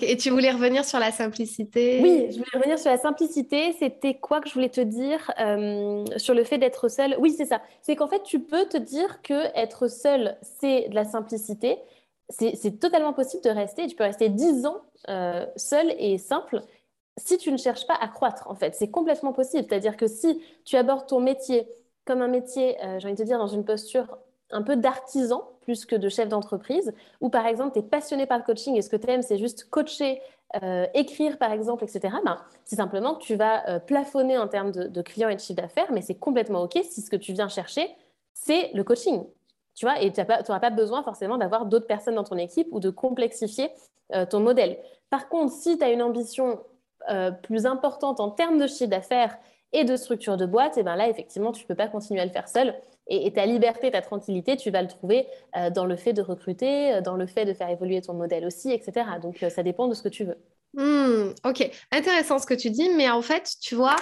Et tu voulais revenir sur la simplicité Oui, je voulais revenir sur la simplicité. C'était quoi que je voulais te dire euh, sur le fait d'être seul Oui, c'est ça. C'est qu'en fait, tu peux te dire que être seul, c'est de la simplicité. C'est totalement possible de rester. Tu peux rester 10 ans euh, seul et simple si tu ne cherches pas à croître, en fait. C'est complètement possible. C'est-à-dire que si tu abordes ton métier comme un métier, euh, j'ai envie de te dire, dans une posture un peu d'artisan plus que de chef d'entreprise, ou par exemple, tu es passionné par le coaching et ce que tu aimes, c'est juste coacher, euh, écrire par exemple, etc., ben, c'est simplement que tu vas euh, plafonner en termes de, clients et de chiffre d'affaires, mais c'est complètement OK si ce que tu viens chercher, c'est le coaching. Tu vois, et tu n'auras pas besoin forcément d'avoir d'autres personnes dans ton équipe ou de complexifier euh, ton modèle. Par contre, si tu as une ambition plus importante en termes de chiffre d'affaires et de structure de boîte, et ben là, effectivement, tu ne peux pas continuer à le faire seul. Et, ta liberté, ta tranquillité, tu vas le trouver euh, dans le fait de recruter, euh, dans le fait de faire évoluer ton modèle aussi, etc. Donc, euh, ça dépend de ce que tu veux. Hmm, ok, intéressant ce que tu dis, mais en fait, tu vois,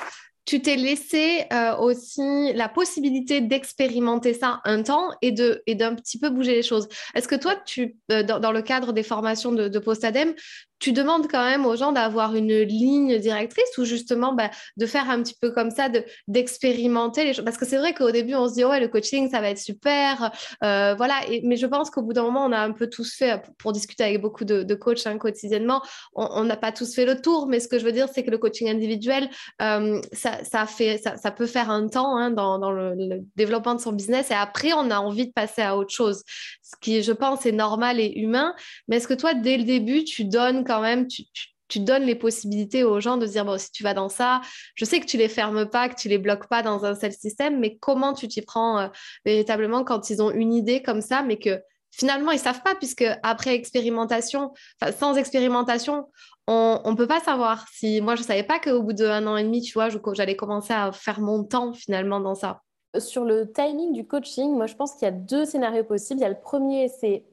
tu t'es laissé aussi la possibilité d'expérimenter ça un temps et de et d'un petit peu bouger les choses. Est-ce que toi, tu, dans, le cadre des formations de, de Postadem, tu demandes quand même aux gens d'avoir une ligne directrice ou justement bah, de faire un petit peu comme ça, d'expérimenter les choses? Parce que c'est vrai qu'au début, on se dit, ouais, le coaching, ça va être super. Euh, voilà. mais je pense qu'au bout d'un moment, on a un peu tous fait, pour, discuter avec beaucoup de, coachs hein, quotidiennement, on n'a pas tous fait le tour. Mais ce que je veux dire, c'est que le coaching individuel, euh, ça, fait, ça, peut faire un temps hein, dans, le, développement de son business. Et après, on a envie de passer à autre chose. Ce qui, je pense, est normal et humain. Mais est-ce que toi, dès le début, tu donnes quand même, tu, donnes les possibilités aux gens de dire, bon, si tu vas dans ça, je sais que tu les fermes pas, que tu les bloques pas dans un seul système, mais comment tu t'y prends euh, véritablement quand ils ont une idée comme ça, mais que finalement, ils savent pas, puisque après expérimentation, sans expérimentation, on ne peut pas savoir. Si Moi, je savais pas qu'au bout d'un an et demi, tu vois, j'allais commencer à faire mon temps finalement dans ça. Sur le timing du coaching, moi, je pense qu'il y a deux scénarios possibles. Il y a le premier, c'est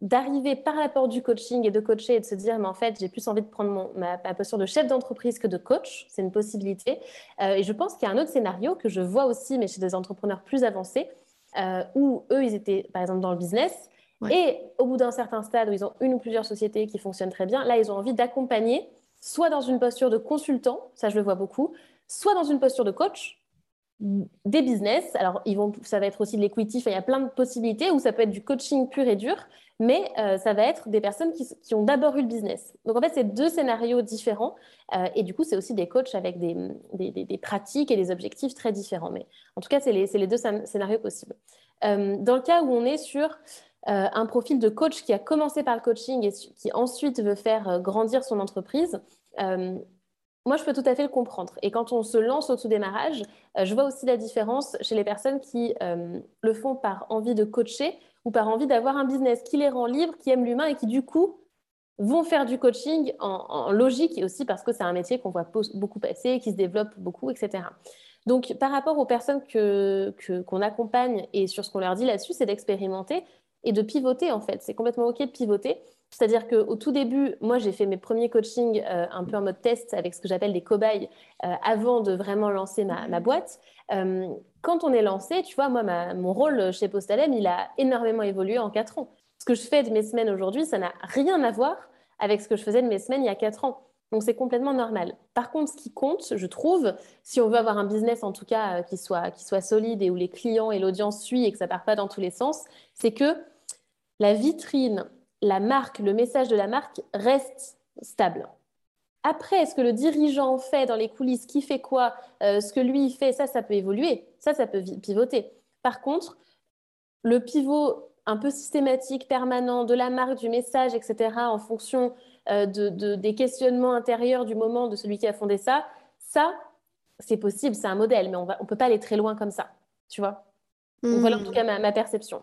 d'arriver par la porte du coaching et de coacher et de se dire, mais en fait, j'ai plus envie de prendre ma, posture de chef d'entreprise que de coach. C'est une possibilité. Euh, et je pense qu'il y a un autre scénario que je vois aussi, mais chez des entrepreneurs plus avancés, euh, où eux, ils étaient, par exemple, dans le business. Et au bout d'un certain stade où ils ont une ou plusieurs sociétés qui fonctionnent très bien, là, ils ont envie d'accompagner, soit dans une posture de consultant, ça je le vois beaucoup, soit dans une posture de coach, des business. Alors, ils vont, ça va être aussi de l'equity, il y a plein de possibilités, ou ça peut être du coaching pur et dur, mais euh, ça va être des personnes qui, ont d'abord eu le business. Donc, en fait, c'est deux scénarios différents, euh, et du coup, c'est aussi des coachs avec des, pratiques et des objectifs très différents. Mais en tout cas, c'est les, deux scénarios possibles. Euh, dans le cas où on est sur un profil de coach qui a commencé par le coaching et qui ensuite veut faire grandir son entreprise, moi, je peux tout à fait le comprendre. Et quand on se lance au tout démarrage, euh, je vois aussi la différence chez les personnes qui le font par envie de coacher ou par envie d'avoir un business qui les rend libres, qui aiment l'humain et qui, du coup, vont faire du coaching en, logique et aussi parce que c'est un métier qu'on voit beaucoup passer, qui se développe beaucoup, etc. Donc, par rapport aux personnes qu'on que, qu'on accompagne et sur ce qu'on leur dit là-dessus, c'est d'expérimenter et de pivoter, en fait. C'est complètement OK de pivoter. C'est-à-dire qu'au tout début, moi, j'ai fait mes premiers coachings euh, un peu en mode test avec ce que j'appelle des cobayes euh, avant de vraiment lancer ma, boîte. Euh, quand on est lancé, tu vois, moi, mon rôle chez Postalem, il a énormément évolué en quatre ans. Ce que je fais de mes semaines aujourd'hui, ça n'a rien à voir avec ce que je faisais de mes semaines il y a quatre ans. Donc, c'est complètement normal. Par contre, ce qui compte, je trouve, si on veut avoir un business, en tout cas, qui, soit, qui soit solide et où les clients et l'audience suivent et que ça ne part pas dans tous les sens, c'est que la vitrine la marque, le message de la marque reste stable. Après, ce que le dirigeant fait dans les coulisses, qui fait quoi, euh, ce que lui fait, ça, ça peut évoluer, ça, ça peut pivoter. Par contre, le pivot un peu systématique, permanent de la marque, du message, etc., en fonction euh, des questionnements intérieurs du moment de celui qui a fondé ça, ça, c'est possible, c'est un modèle, mais on ne peut pas aller très loin comme ça, tu vois? voilà en tout hmm. cas ma perception.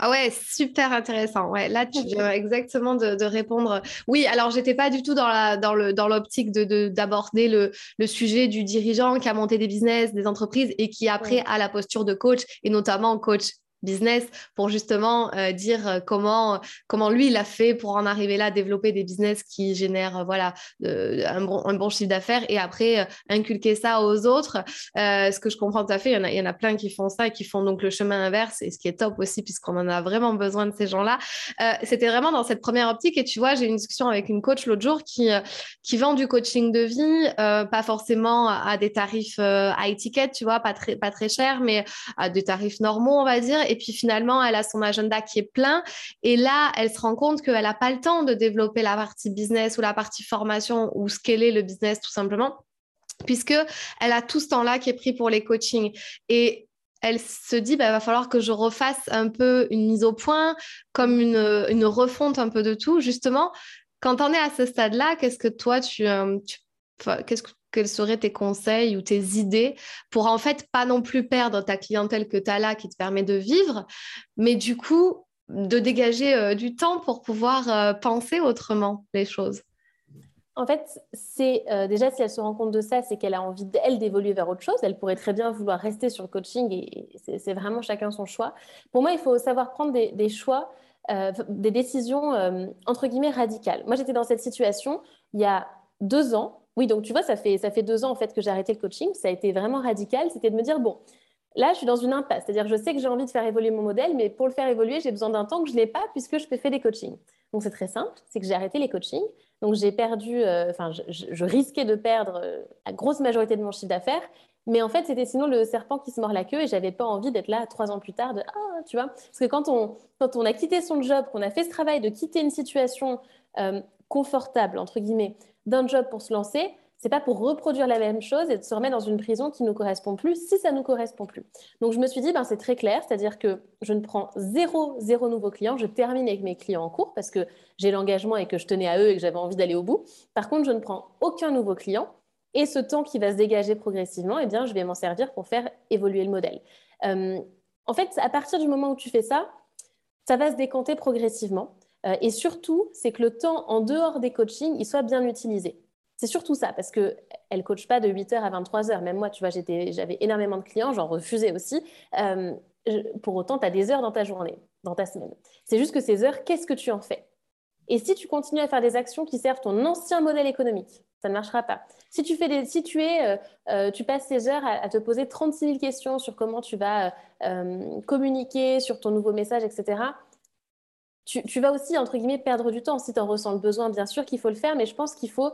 Ah ouais, super intéressant. Ouais, là, tu viens exactement de, répondre. Oui, alors j'étais pas du tout dans la dans le dans l'optique de d'aborder le, le sujet du dirigeant qui a monté des business, des entreprises et qui après a la posture de coach et notamment coach business pour justement euh, dire euh, comment, comment lui il a fait pour en arriver là, développer des business qui génèrent euh, voilà, un, bon, un, bon, chiffre d'affaires et après inculquer ça aux autres. ce que je comprends tout à fait, il y, en a, il y en a plein qui font ça et qui font donc le chemin inverse et ce qui est top aussi puisqu'on en a vraiment besoin de ces gens-là. C'était vraiment dans cette première optique et tu vois, j'ai eu une discussion avec une coach l'autre jour qui, qui vend du coaching de vie, pas forcément à des tarifs à étiquette, tu vois, pas très, pas très cher, mais à des tarifs normaux, on va dire et puis finalement, elle a son agenda qui est plein. Et là, elle se rend compte qu'elle n'a pas le temps de développer la partie business ou la partie formation ou scaler le business tout simplement, puisque elle a tout ce temps-là qui est pris pour les coachings. Et elle se dit, bah, va falloir que je refasse un peu une mise au point, comme une, refonte un peu de tout. Justement, quand on est à ce stade-là, qu'est-ce que toi, tu, euh, qu'est-ce que quels seraient tes conseils ou tes idées pour en fait pas non plus perdre ta clientèle que tu as là qui te permet de vivre, mais du coup de dégager euh, du temps pour pouvoir euh, penser autrement les choses? En fait, c'est euh, déjà si elle se rend compte de ça, c'est qu'elle a envie elle d'évoluer vers autre chose. Elle pourrait très bien vouloir rester sur le coaching et, c'est vraiment chacun son choix. Pour moi, il faut savoir prendre des, des choix, des décisions entre guillemets radicales. Moi, j'étais dans cette situation il y a deux ans oui, donc tu vois, ça fait, ça fait deux ans en fait que j'ai arrêté le coaching. Ça a été vraiment radical. C'était de me dire, bon, Là, je suis dans une impasse, c'est-à-dire je sais que j'ai envie de faire évoluer mon modèle, mais pour le faire évoluer, j'ai besoin d'un temps que je n'ai pas puisque je fais des coachings. Donc c'est très simple, c'est que j'ai arrêté les coachings. Donc j'ai perdu, euh, enfin, je, risquais de perdre euh, la grosse majorité de mon chiffre d'affaires, mais en fait, c'était sinon le serpent qui se mord la queue et j'avais pas envie d'être là trois ans plus tard de ah, tu vois. Parce que quand on, quand on a quitté son job, qu'on a fait ce travail de quitter une situation euh, confortable, entre guillemets, d'un job pour se lancer, c'est pas pour reproduire la même chose et de se remettre dans une prison qui ne nous correspond plus si ça nous correspond plus. Donc je me suis dit, ben, c'est très clair, c'est-à-dire que je ne prends zéro, zéro nouveau client, je termine avec mes clients en cours parce que j'ai l'engagement et que je tenais à eux et que j'avais envie d'aller au bout. Par contre, je ne prends aucun nouveau client et ce temps qui va se dégager progressivement, eh bien, je vais m'en servir pour faire évoluer le modèle. Euh, en fait, à partir du moment où tu fais ça, ça va se décanter progressivement. Euh, et surtout, c'est que le temps en dehors des coachings, il soit bien utilisé. C'est surtout ça, parce qu'elle ne coach pas de 8h à 23h. Même moi, tu vois, j'avais énormément de clients, j'en refusais aussi. Euh, pour autant, tu as des heures dans ta journée, dans ta semaine. C'est juste que ces heures, qu'est-ce que tu en fais? Et si tu continues à faire des actions qui servent ton ancien modèle économique, ça ne marchera pas. Si tu, fais si tu, es, euh, tu passes ces heures à, te poser 36 000 questions sur comment tu vas communiquer, sur ton nouveau message, etc., tu, vas aussi, entre guillemets, perdre du temps. Si tu en ressens le besoin, bien sûr qu'il faut le faire, mais je pense qu'il faut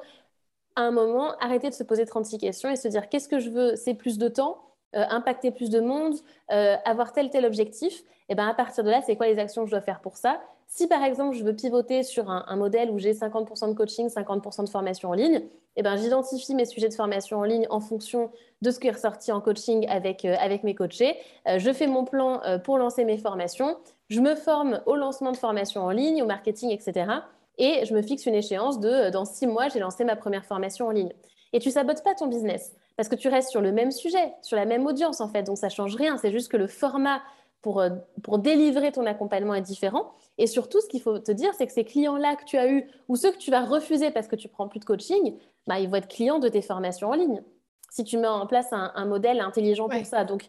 à un moment, arrêter de se poser 36 questions et se dire qu'est-ce que je veux C'est plus de temps, euh, impacter plus de monde, euh, avoir tel tel objectif. Et ben à partir de là, c'est quoi les actions que je dois faire pour ça? Si par exemple, je veux pivoter sur un, modèle où j'ai 50% de coaching, 50% de formation en ligne, et ben j'identifie mes sujets de formation en ligne en fonction de ce qui est ressorti en coaching avec, euh, avec mes coachés. je fais mon plan pour lancer mes formations. Je me forme au lancement de formations en ligne, au marketing, etc et je me fixe une échéance de euh, dans six mois, j'ai lancé ma première formation en ligne. Et tu sabotes pas ton business parce que tu restes sur le même sujet, sur la même audience en fait, donc ça change rien. C'est juste que le format pour, euh, pour délivrer ton accompagnement est différent. Et surtout, ce qu'il faut te dire, c'est que ces clients-là que tu as eus ou ceux que tu vas refuser parce que tu prends plus de coaching, bah, ils vont être clients de tes formations en ligne. Si tu mets en place un, modèle intelligent pour ça. Donc,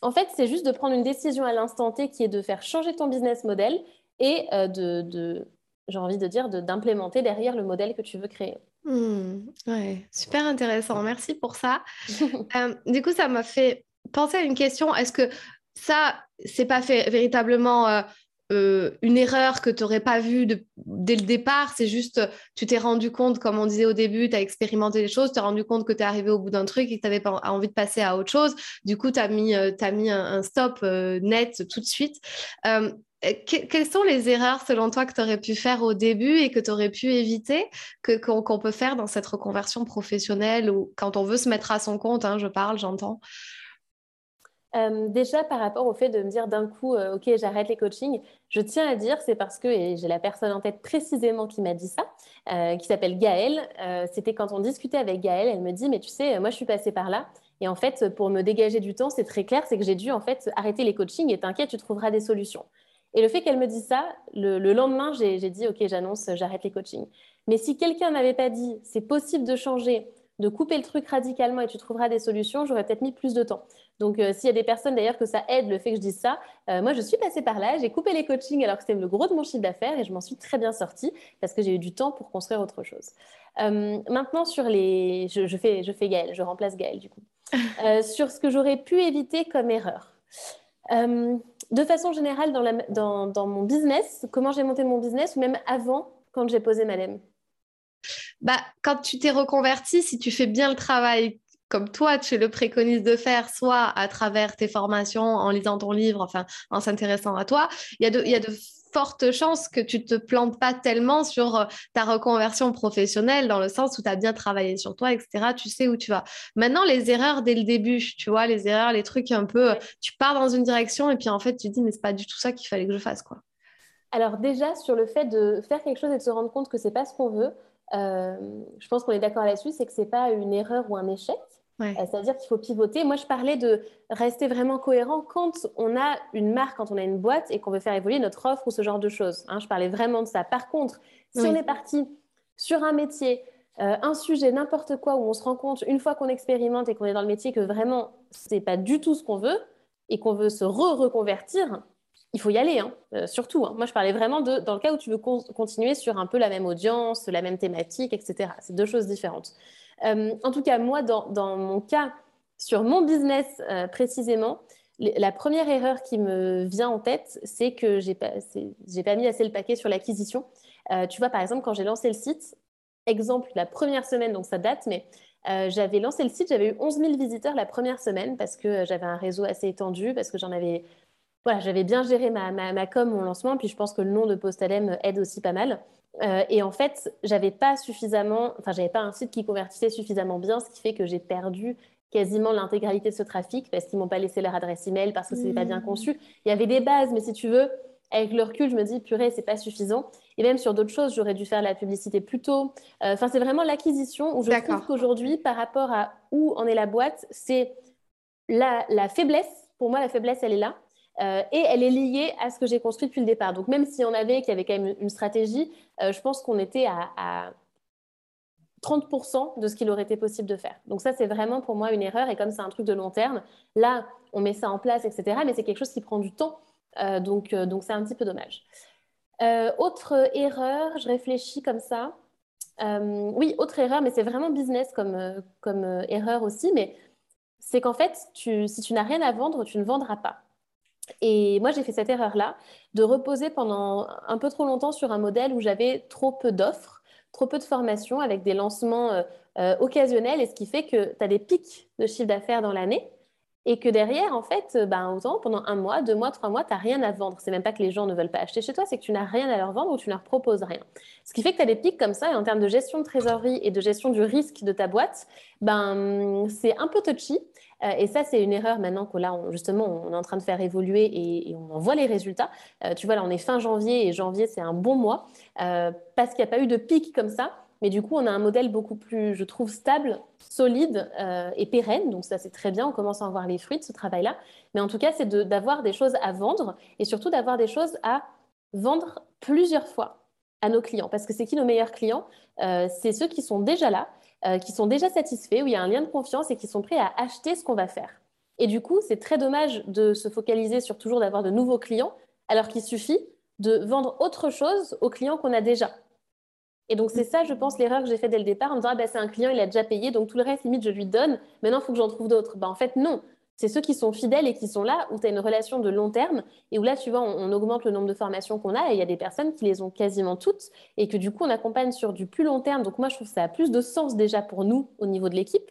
en fait, c'est juste de prendre une décision à l'instant T qui est de faire changer ton business model et euh, de j'ai envie de dire, d'implémenter derrière le modèle que tu veux créer. Hmm, ouais, super intéressant. Merci pour ça. Euh, du coup, ça m'a fait penser à une question. Est-ce que ça, c'est pas fait véritablement euh, euh, une erreur que tu n'aurais pas vue dès le départ C'est juste, tu t'es rendu compte, comme on disait au début, tu as expérimenté les choses, tu t'es rendu compte que tu es arrivé au bout d'un truc et que tu n'avais pas envie de passer à autre chose. Du coup, tu as mis, as mis un, stop net tout de suite. Euh, quelles sont les erreurs selon toi que tu aurais pu faire au début et que tu aurais pu éviter, qu'on peut faire dans cette reconversion professionnelle ou quand on veut se mettre à son compte, hein, je parle, j'entends? Euh, déjà, par rapport au fait de me dire d'un coup, euh, OK, j'arrête les coachings, je tiens à dire, c'est parce que, et j'ai la personne en tête précisément qui m'a dit ça, qui s'appelle Gaëlle. C'était quand on discutait avec Gaëlle, elle me dit, mais tu sais, moi, je suis passée par là. Et en fait, pour me dégager du temps, c'est très clair, c'est que j'ai dû en fait arrêter les coachings et t'inquiète, tu trouveras des solutions. Et le fait qu'elle me dise ça, le, lendemain, j'ai dit, OK, j'annonce, j'arrête les coachings. Mais si quelqu'un m'avait pas dit, c'est possible de changer, de couper le truc radicalement et tu trouveras des solutions, j'aurais peut-être mis plus de temps. Donc, euh, s'il y a des personnes d'ailleurs que ça aide le fait que je dise ça, euh, moi je suis passée par là, j'ai coupé les coachings alors que c'était le gros de mon chiffre d'affaires et je m'en suis très bien sortie parce que j'ai eu du temps pour construire autre chose. Euh, maintenant, sur les. Je, fais, je fais Gaëlle, je remplace Gaëlle du coup. sur ce que j'aurais pu éviter comme erreur de façon générale, dans, mon business, comment j'ai monté mon business, ou même avant, quand j'ai posé ma LEM bah, Quand tu t'es reconverti, si tu fais bien le travail comme toi, tu le préconises de faire, soit à travers tes formations, en lisant ton livre, enfin, en s'intéressant à toi, il y, y a de forte chance que tu te plantes pas tellement sur euh, ta reconversion professionnelle, dans le sens où tu as bien travaillé sur toi, etc. Tu sais où tu vas. Maintenant, les erreurs dès le début, tu vois, les erreurs, les trucs un peu, tu pars dans une direction et puis en fait, tu te dis, mais c'est pas du tout ça qu'il fallait que je fasse, quoi. Alors déjà, sur le fait de faire quelque chose et de se rendre compte que c'est pas ce qu'on veut, je pense qu'on est d'accord là-dessus, c'est que c'est pas une erreur ou un échec. Euh, c'est-à-dire qu'il faut pivoter. Moi, je parlais de rester vraiment cohérent quand on a une marque, quand on a une boîte et qu'on veut faire évoluer notre offre ou ce genre de choses. Hein. je parlais vraiment de ça. Par contre, si on est parti sur un métier, euh, un sujet, n'importe quoi, où on se rend compte, une fois qu'on expérimente et qu'on est dans le métier, que vraiment, ce n'est pas du tout ce qu'on veut et qu'on veut se re-reconvertir, il faut y aller, hein, euh, surtout. Hein. Moi, je parlais vraiment de dans le cas où tu veux continuer sur un peu la même audience, la même thématique, etc. C'est deux choses différentes. Euh, en tout cas, moi, dans, mon cas, sur mon business euh, précisément, la première erreur qui me vient en tête, c'est que j'ai pas, pas mis assez le paquet sur l'acquisition. Tu vois, par exemple, quand j'ai lancé le site, exemple, la première semaine, donc ça date, mais j'avais lancé le site, j'avais eu 11 000 visiteurs la première semaine parce que j'avais un réseau assez étendu, parce que j'en avais, voilà, j'avais bien géré ma, ma, com, mon lancement, puis je pense que le nom de Postalem aide aussi pas mal. Euh, et en fait, j'avais pas suffisamment, enfin, j'avais pas un site qui convertissait suffisamment bien, ce qui fait que j'ai perdu quasiment l'intégralité de ce trafic parce qu'ils m'ont pas laissé leur adresse email, parce que c'était pas bien mmh. conçu. Il y avait des bases, mais si tu veux, avec le recul, je me dis, purée, c'est pas suffisant. Et même sur d'autres choses, j'aurais dû faire la publicité plus tôt. Euh, enfin, c'est vraiment l'acquisition où je trouve qu'aujourd'hui, par rapport à où en est la boîte, c'est la, faiblesse. Pour moi, la faiblesse, elle est là. Euh, et elle est liée à ce que j'ai construit depuis le départ. Donc, même si on avait, qu'il y avait quand même une stratégie, euh, je pense qu'on était à, 30% de ce qu'il aurait été possible de faire. Donc ça, c'est vraiment pour moi une erreur. Et comme c'est un truc de long terme, là, on met ça en place, etc. Mais c'est quelque chose qui prend du temps. donc, donc c'est un petit peu dommage. Euh, autre erreur, je réfléchis comme ça. Euh, oui, autre erreur, mais c'est vraiment business comme, euh, comme erreur aussi, mais c'est qu'en fait, si tu n'as rien à vendre, tu ne vendras pas. Et moi, j'ai fait cette erreur-là, de reposer pendant un peu trop longtemps sur un modèle où j'avais trop peu d'offres, trop peu de formations avec des lancements occasionnels, et ce qui fait que tu as des pics de chiffre d'affaires dans l'année, et que derrière, en fait, euh, ben, autant pendant un mois, deux mois, trois mois, tu n'as rien à vendre. C'est même pas que les gens ne veulent pas acheter chez toi, c'est que tu n'as rien à leur vendre ou tu ne leur proposes rien. Ce qui fait que tu as des pics comme ça, et en termes de gestion de trésorerie et de gestion du risque de ta boîte, ben, c'est un peu touchy. Euh, et ça, c'est une erreur maintenant que là, justement, on est en train de faire évoluer et, on en voit les résultats. Euh, tu vois, là, on est fin janvier et janvier, c'est un bon mois parce qu'il n'y a pas eu de pic comme ça. Mais du coup, on a un modèle beaucoup plus, je trouve, stable, solide euh, et pérenne. Donc ça, c'est très bien. On commence à en voir les fruits de ce travail-là. Mais en tout cas, c'est d'avoir des choses à vendre et surtout d'avoir des choses à vendre plusieurs fois à nos clients. Parce que c'est qui nos meilleurs clients? Euh, C'est ceux qui sont déjà là, euh, qui sont déjà satisfaits, où il y a un lien de confiance et qui sont prêts à acheter ce qu'on va faire. Et du coup, c'est très dommage de se focaliser sur toujours d'avoir de nouveaux clients, alors qu'il suffit de vendre autre chose aux clients qu'on a déjà. Et donc, c'est ça, je pense, l'erreur que j'ai fait dès le départ en me disant, ah, bah, c'est un client, il a déjà payé, donc tout le reste, limite, je lui donne. Maintenant, il faut que j'en trouve d'autres. Bah, en fait, non. C'est ceux qui sont fidèles et qui sont là, où tu as une relation de long terme et où là, tu vois, on, augmente le nombre de formations qu'on a et il y a des personnes qui les ont quasiment toutes et que du coup, on accompagne sur du plus long terme. Donc, moi, je trouve que ça a plus de sens déjà pour nous au niveau de l'équipe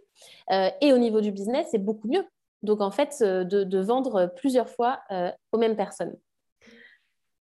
euh, et au niveau du business, c'est beaucoup mieux. Donc, en fait, euh, de, vendre plusieurs fois euh, aux mêmes personnes.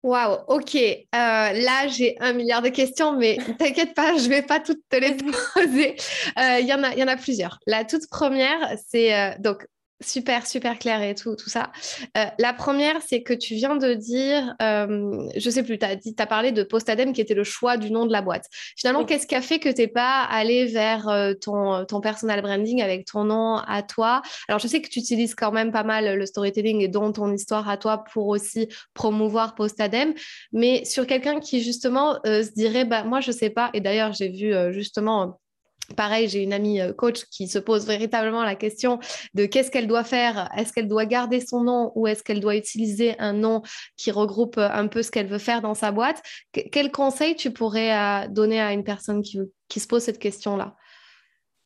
Waouh, ok. Euh, là, j'ai un milliard de questions, mais t'inquiète pas, je vais pas toutes te les poser. Euh, il y, en a, y en a plusieurs. La toute première, c'est euh, donc super, super clair et tout, tout ça. Euh, la première, c'est que tu viens de dire, euh, je sais plus, tu as, as, parlé de Postadem qui était le choix du nom de la boîte. Finalement, qu'est-ce qui a fait que tu n'es pas allé vers euh, ton, ton personal branding avec ton nom à toi? Alors, je sais que tu utilises quand même pas mal le storytelling et dont ton histoire à toi pour aussi promouvoir Postadem, mais sur quelqu'un qui justement se dirait, bah, moi, je sais pas, et d'ailleurs, j'ai vu justement Pareil, j'ai une amie euh, coach qui se pose véritablement la question de qu'est-ce qu'elle doit faire? Est-ce qu'elle doit garder son nom ou est-ce qu'elle doit utiliser un nom qui regroupe euh, un peu ce qu'elle veut faire dans sa boîte? Quel conseil tu pourrais euh, donner à une personne qui, se pose cette question-là?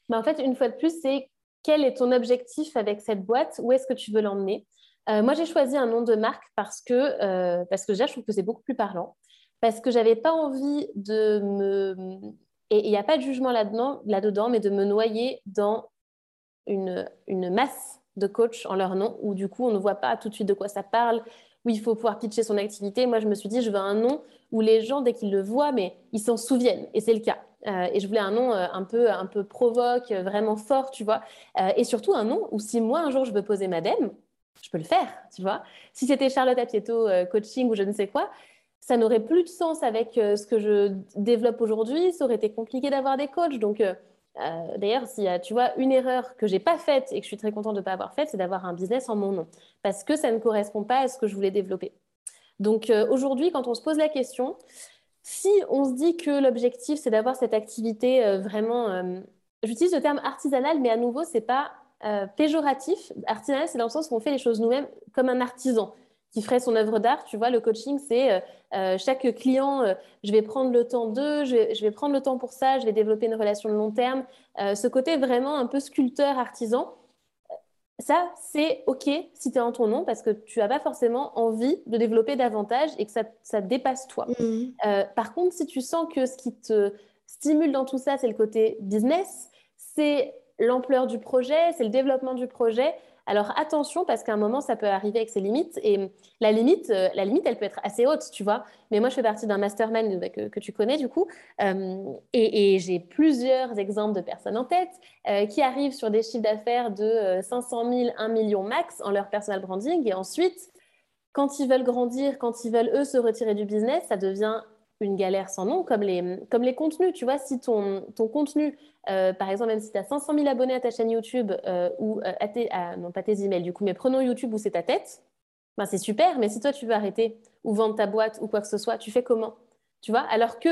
Bah, En fait, une fois de plus, c'est quel est ton objectif avec cette boîte? Où est-ce que tu veux l'emmener? Moi, j'ai choisi un nom de marque parce que, parce que déjà, je trouve que c'est beaucoup plus parlant. Parce que j'avais pas envie de me et il n'y a pas de jugement là-dedans, là-dedans, mais de me noyer dans une, une masse de coachs en leur nom, où du coup, on ne voit pas tout de suite de quoi ça parle, où il faut pouvoir pitcher son activité. Moi, je me suis dit, je veux un nom où les gens, dès qu'ils le voient, mais ils s'en souviennent. Et c'est le cas. Euh, et je voulais un nom euh, un peu, un peu provoque, vraiment fort, tu vois. Euh, et surtout un nom où si moi, un jour, je veux poser madame, je peux le faire, tu vois. Si c'était Charlotte Apieto coaching ou je ne sais quoi, ça n'aurait plus de sens avec euh, ce que je développe aujourd'hui. Ça aurait été compliqué d'avoir des coachs. Donc, euh, euh, d'ailleurs, a, tu vois, une erreur que j'ai pas faite et que je suis très contente de ne pas avoir faite, c'est d'avoir un business en mon nom, parce que ça ne correspond pas à ce que je voulais développer. Donc, aujourd'hui, quand on se pose la question, si on se dit que l'objectif c'est d'avoir cette activité vraiment, j'utilise le terme artisanal, mais à nouveau, c'est pas péjoratif. Artisanal, c'est dans le sens où on fait les choses nous-mêmes comme un artisan qui ferait son œuvre d'art. Tu vois, le coaching, c'est euh, euh, chaque client, euh, je vais prendre le temps d'eux, je, vais prendre le temps pour ça, je vais développer une relation de long terme. ce côté vraiment un peu sculpteur, artisan, Ça, c'est OK si tu es en ton nom parce que tu n'as pas forcément envie de développer davantage et que ça, dépasse toi. Mmh. Par contre, si tu sens que ce qui te stimule dans tout ça, c'est le côté business, c'est l'ampleur du projet, c'est le développement du projet, alors attention parce qu'à un moment, ça peut arriver avec ses limites. Et la limite, euh, la limite, elle peut être assez haute, tu vois. Mais moi, je fais partie d'un mastermind que, que, tu connais du coup. Euh, et, j'ai plusieurs exemples de personnes en tête euh, qui arrivent sur des chiffres d'affaires de 500 000, 1 million max en leur personal branding. Et ensuite, quand ils veulent grandir, quand ils veulent, eux, se retirer du business, ça devient une galère sans nom, comme les, comme les contenus. Tu vois, si ton, ton contenu, euh, par exemple, même si tu as 500 000 abonnés à ta chaîne YouTube, euh, ou euh, à tes, non pas tes emails, du coup, mais prenons YouTube où c'est ta tête, ben c'est super, mais si toi tu veux arrêter ou vendre ta boîte ou quoi que ce soit, tu fais comment? Tu vois Alors que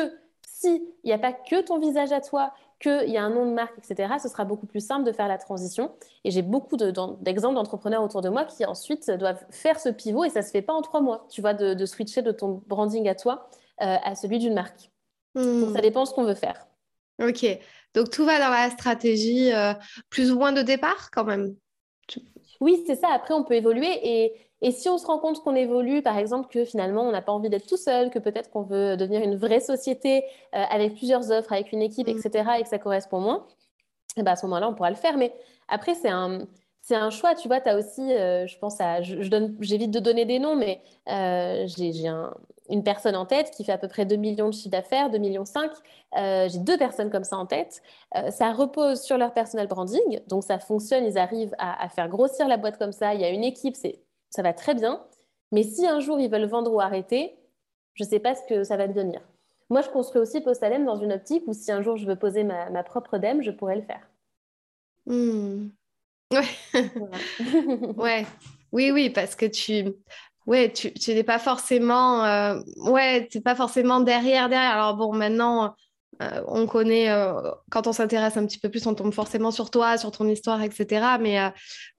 s'il n'y a pas que ton visage à toi, qu'il y a un nom de marque, etc., ce sera beaucoup plus simple de faire la transition. Et j'ai beaucoup d'exemples d'entrepreneurs autour de moi qui ensuite doivent faire ce pivot et ça ne se fait pas en trois mois, tu vois, de, switcher de ton branding à toi à celui d'une marque. Donc, ça hmm. dépend de ce qu'on veut faire. Ok, donc tout va dans la stratégie euh, plus ou moins de départ quand même. Oui, c'est ça. Après, on peut évoluer et, et si on se rend compte qu'on évolue, par exemple, que finalement, on n'a pas envie d'être tout seul, que peut-être qu'on veut devenir une vraie société euh, avec plusieurs offres, avec une équipe, etc., hmm. et que ça correspond moins, et eh ben, à ce moment-là, on pourra le faire. Mais après, c'est un, c'est un choix, tu vois, tu as aussi, je pense à, je, donne, j'évite de donner des noms, mais j'ai un, une personne en tête qui fait à peu près 2 millions de chiffre d'affaires, 2 millions 5. Euh, j'ai deux personnes comme ça en tête. Euh, ça repose sur leur personal branding, donc ça fonctionne, ils arrivent à, faire grossir la boîte comme ça. Il y a une équipe, ça va très bien. Mais si un jour ils veulent vendre ou arrêter, je ne sais pas ce que ça va devenir. Moi, je construis aussi Postalem dans une optique où si un jour je veux poser ma, propre dème, je pourrais le faire. Hmm. Ouais. ouais. Oui, oui, parce que tu, ouais, tu, n'es pas forcément, euh, ouais, pas forcément derrière, derrière. Alors bon, maintenant, euh, on connaît, euh, quand on s'intéresse un petit peu plus, on tombe forcément sur toi, sur ton histoire, etc. Mais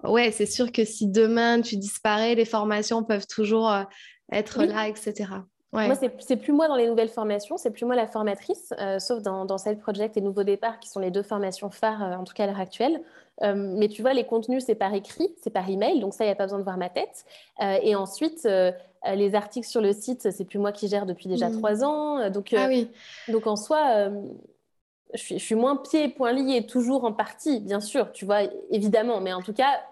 ouais, c'est sûr que si demain tu disparais, les formations peuvent toujours être là, etc. Moi, c'est plus moi dans les nouvelles formations, c'est plus moi la formatrice, sauf dans, dans Side Project et Nouveau Départ, qui sont les deux formations phares, en tout cas à l'heure actuelle. Euh, mais tu vois, les contenus, c'est par écrit, c'est par email, donc ça, il n'y a pas besoin de voir ma tête. Euh, et ensuite, euh, les articles sur le site, c'est plus moi qui gère depuis déjà mmh. trois ans. Donc, ah oui. donc en soi, je suis, je, suis, moins pied et poings liés, toujours en partie, bien sûr, tu vois, évidemment. Mais en tout cas,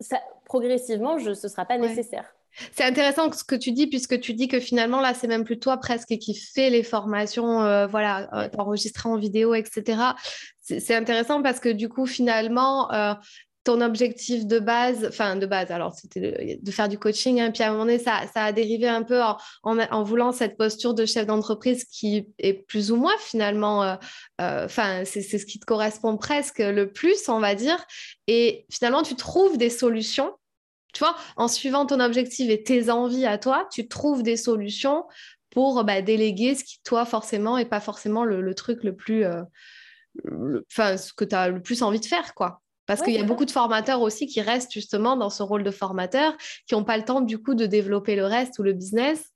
ça, progressivement, je, ce ne sera pas nécessaire. C'est intéressant ce que tu dis, puisque tu dis que finalement, là, c'est même plus toi presque qui fais les formations, euh, voilà, euh, en vidéo, etc. C'est intéressant parce que du coup, finalement, euh, ton objectif de base, enfin de base, alors c'était de, faire du coaching, hein, puis à un moment donné, ça, a dérivé un peu en, voulant cette posture de chef d'entreprise qui est plus ou moins finalement, enfin c'est ce qui te correspond presque le plus, on va dire, et finalement tu trouves des solutions tu vois, en suivant ton objectif et tes envies à toi, tu trouves des solutions pour bah, déléguer ce qui, toi, forcément, n'est pas forcément le, truc le plus. Euh, enfin, ce que tu as le plus envie de faire, quoi. Parce qu'il y a beaucoup de formateurs aussi qui restent justement dans ce rôle de formateur, qui n'ont pas le temps du coup de développer le reste ou le business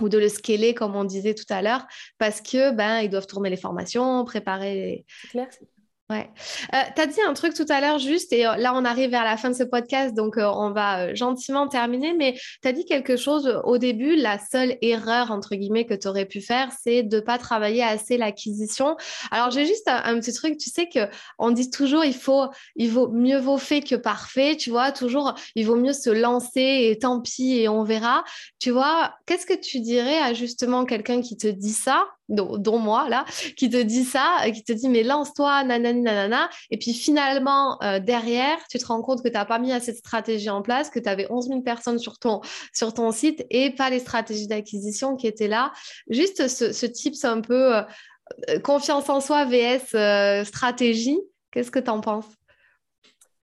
ou de le scaler comme on disait tout à l'heure, parce que ben ils doivent tourner les formations, préparer. Les... Ouais. Euh, tu as dit un truc tout à l'heure juste, et euh, là on arrive vers la fin de ce podcast, donc euh, on va gentiment terminer, mais tu as dit quelque chose au début, la seule erreur, entre guillemets, que tu aurais pu faire, c'est de ne pas travailler assez l'acquisition. Alors j'ai juste un, petit truc, tu sais qu'on dit toujours, il faut, il vaut mieux vaut fait que parfait, tu vois, toujours, il vaut mieux se lancer et tant pis et on verra. Tu vois, qu'est-ce que tu dirais à justement quelqu'un qui te dit ça? Dont, moi là, qui te dit ça, qui te dit mais lance-toi, nanani, nanana. Et puis finalement, euh, derrière, tu te rends compte que tu n'as pas mis assez de stratégie en place, que tu avais 11 000 personnes sur ton, sur ton site et pas les stratégies d'acquisition qui étaient là. Juste ce, ce c'est un peu euh, euh, confiance en soi vs stratégie. Qu'est-ce que tu en penses?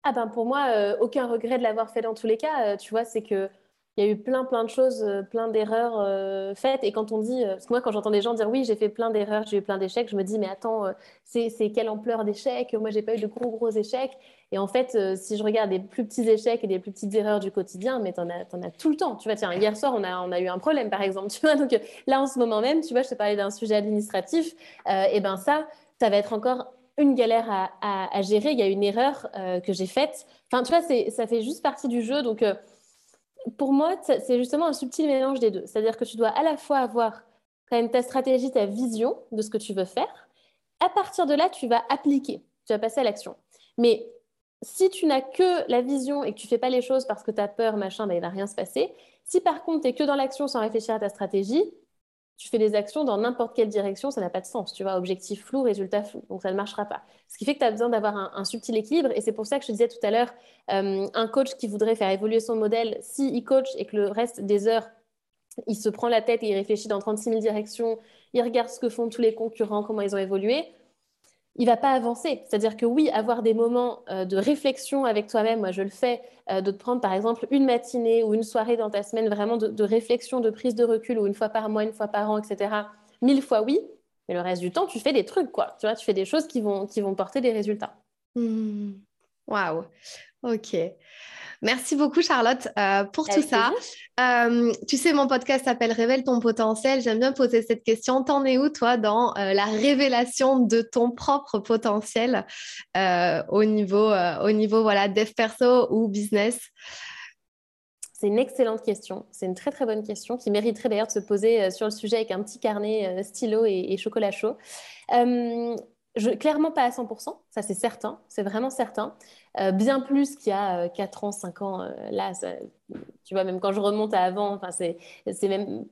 Ah ben pour moi, aucun regret de l'avoir fait dans tous les cas. tu vois, c'est que il y a eu plein, plein de choses, euh, plein d'erreurs euh, faites. Et quand on dit, euh, parce que moi, quand j'entends des gens dire oui, j'ai fait plein d'erreurs, j'ai eu plein d'échecs, je me dis, mais attends, c'est quelle ampleur d'échecs? Moi, j'ai pas eu de gros, gros échecs. Et en fait, si je regarde des plus petits échecs et des plus petites erreurs du quotidien, mais tu en, en, as tout le temps. Tu vois, tiens, hier soir, on a, on a eu un problème, par exemple. Donc là, en ce moment même, tu vois, je te parlais d'un sujet administratif. et ben ça, ça va être encore une galère à, gérer, il y a une erreur que j'ai faite. Enfin, tu vois, ça fait juste partie du jeu. Donc, pour moi, c'est justement un subtil mélange des deux. C'est-à-dire que tu dois à la fois avoir quand même ta stratégie, ta vision de ce que tu veux faire. À partir de là, tu vas appliquer, tu vas passer à l'action. Mais si tu n'as que la vision et que tu fais pas les choses parce que tu as peur, machin, ben, il va rien se passer. Si par contre, tu es que dans l'action sans réfléchir à ta stratégie, tu fais des actions dans n'importe quelle direction, ça n'a pas de sens. Tu vois, objectif flou, résultat flou. Donc, ça ne marchera pas. Ce qui fait que tu as besoin d'avoir un, subtil équilibre. Et c'est pour ça que je te disais tout à l'heure, euh, un coach qui voudrait faire évoluer son modèle, s'il il coach et que le reste des heures, il se prend la tête et il réfléchit dans 36 000 directions, il regarde ce que font tous les concurrents, comment ils ont évolué, il va pas avancer. C'est-à-dire que oui, avoir des moments euh, de réflexion avec toi-même, moi je le fais, euh, de te prendre par exemple une matinée ou une soirée dans ta semaine vraiment de, réflexion, de prise de recul, ou une fois par mois, une fois par an, etc. Mille fois oui, mais le reste du temps, tu fais des trucs, quoi. Tu vois, tu fais des choses qui vont, qui vont porter des résultats. Mmh. Waouh. Ok. Merci beaucoup, Charlotte, euh, pour tout ça. Euh, tu sais, mon podcast s'appelle Révèle ton potentiel. J'aime bien poser cette question. T'en es où, toi, dans euh, la révélation de ton propre potentiel au niveau, au niveau voilà, dev perso ou business? C'est une excellente question. C'est une très très bonne question qui mériterait d'ailleurs de se poser sur le sujet avec un petit carnet stylo et, et chocolat chaud clairement pas à 100%, ça c'est certain, c'est vraiment certain. Euh, bien plus qu'il y a 4 euh, ans, 5 ans, euh, là, tu vois, même quand je remonte à avant,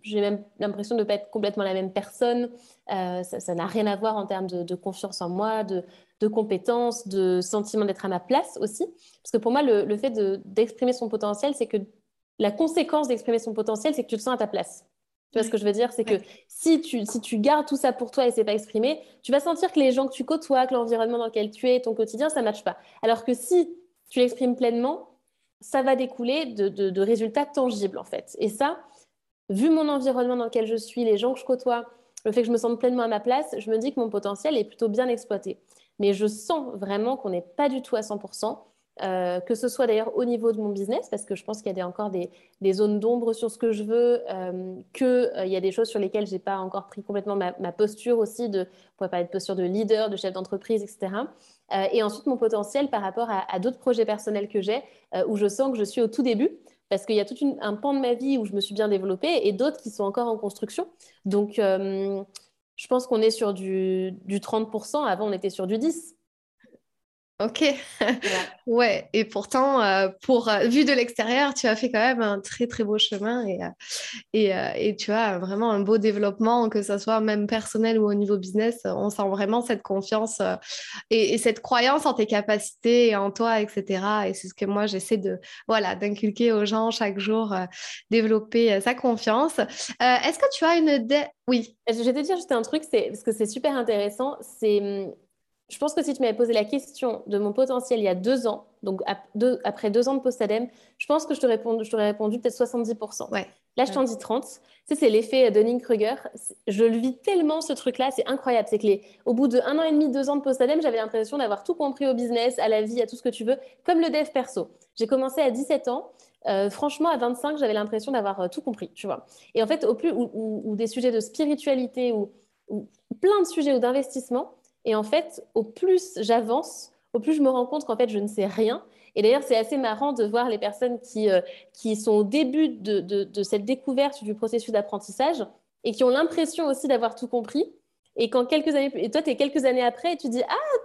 j'ai même l'impression de ne pas être complètement la même personne. ça n'a rien à voir en termes de, confiance en moi, de, compétences, de sentiment d'être à ma place aussi. Parce que pour moi, le, le fait d'exprimer son potentiel, c'est que la conséquence d'exprimer son potentiel, c'est que tu te sens à ta place. Tu vois ce que je veux dire? C'est que si tu, si tu gardes tout ça pour toi et c'est pas exprimé, tu vas sentir que les gens que tu côtoies, que l'environnement dans lequel tu es, ton quotidien, ça ne matche pas. Alors que si tu l'exprimes pleinement, ça va découler de, de, résultats tangibles en fait. Et ça, vu mon environnement dans lequel je suis, les gens que je côtoie, le fait que je me sente pleinement à ma place, je me dis que mon potentiel est plutôt bien exploité. Mais je sens vraiment qu'on n'est pas du tout à 100%. Euh, que ce soit d'ailleurs au niveau de mon business, parce que je pense qu'il y a encore des, zones d'ombre sur ce que je veux, euh, qu'il euh, y a des choses sur lesquelles je n'ai pas encore pris complètement ma, posture aussi, de, on pourrait parler de posture de leader, de chef d'entreprise, etc. et ensuite, mon potentiel par rapport à, d'autres projets personnels que j'ai, où je sens que je suis au tout début, parce qu'il y a tout un pan de ma vie où je me suis bien développée et d'autres qui sont encore en construction. Donc, je pense qu'on est sur du, du 30%, avant on était sur du 10%. Ok, ouais. Et pourtant, euh, pour euh, vu de l'extérieur, tu as fait quand même un très très beau chemin et, euh, et, et, tu as vraiment un beau développement, que ce soit même personnel ou au niveau business. On sent vraiment cette confiance et, et, cette croyance en tes capacités et en toi, etc. Et c'est ce que moi j'essaie de voilà d'inculquer aux gens chaque jour, développer sa confiance. Est-ce que tu as une oui Je vais te dire juste un truc, c'est parce que c'est super intéressant. C'est hum, je pense que si tu m'avais posé la question de mon potentiel il y a deux ans, donc après deux ans de post-ADEME, je pense que je t'aurais répondu, répondu peut-être 70%. Ouais. Là, je t'en dis 30. c'est l'effet Dunning-Kruger. Je le vis tellement, ce truc-là, c'est incroyable. C'est que les... au bout de un an et demi, deux ans de post-ADEME, j'avais l'impression d'avoir tout compris au business, à la vie, à tout ce que tu veux, comme le dev perso. J'ai commencé à 17 ans. Euh, franchement, à 25, j'avais l'impression d'avoir euh, tout compris, tu vois. Et en fait, au plus, ou, des sujets de spiritualité, ou, ou plein de sujets ou d'investissement, et en fait, au plus j'avance, au plus je me rends compte qu'en fait, je ne sais rien. Et d'ailleurs, c'est assez marrant de voir les personnes qui, euh, qui sont au début de, de, cette découverte du processus d'apprentissage et qui ont l'impression aussi d'avoir tout compris. Et quand quelques années, et toi, tu es quelques années après et tu dis Ah,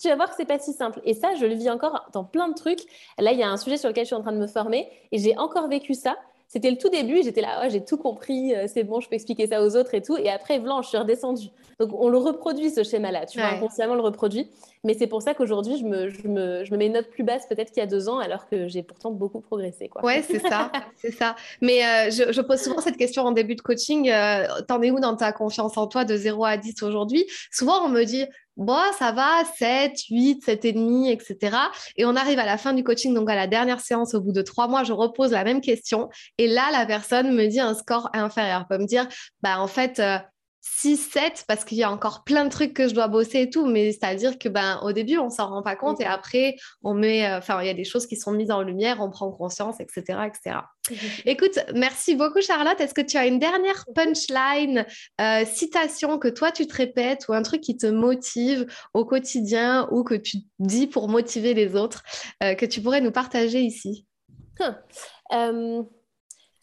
tu vas voir que c'est pas si simple. Et ça, je le vis encore dans plein de trucs. Là, il y a un sujet sur lequel je suis en train de me former et j'ai encore vécu ça. C'était le tout début, j'étais là, j'ai tout compris, euh, c'est bon, je peux expliquer ça aux autres et tout. Et après, blanche, je suis redescendue. Donc, on le reproduit, ce schéma-là, tu vois, inconsciemment, le reproduit. Mais c'est pour ça qu'aujourd'hui, je me, je, me, je me, mets une note plus basse peut-être qu'il y a deux ans, alors que j'ai pourtant beaucoup progressé. Quoi. Ouais, c'est ça, c'est ça. Mais euh, je, je, pose souvent cette question en début de coaching, euh, t'en es où dans ta confiance en toi de 0 à 10 aujourd'hui? Souvent, on me dit, bon, ça va, 7, 8, 7,5, etc. Et on arrive à la fin du coaching, donc à la dernière séance, au bout de trois mois, je repose la même question. Et là, la personne me dit un score inférieur. Peut me dire, bah, en fait, euh, 6, 7 parce qu'il y a encore plein de trucs que je dois bosser et tout, mais c'est-à-dire que ben au début on s'en rend pas compte et après on met, euh, enfin il y a des choses qui sont mises en lumière, on prend conscience, etc., etc. Écoute, merci beaucoup Charlotte. Est-ce que tu as une dernière punchline, euh, citation que toi tu te répètes ou un truc qui te motive au quotidien ou que tu dis pour motiver les autres euh, que tu pourrais nous partager ici? Hum.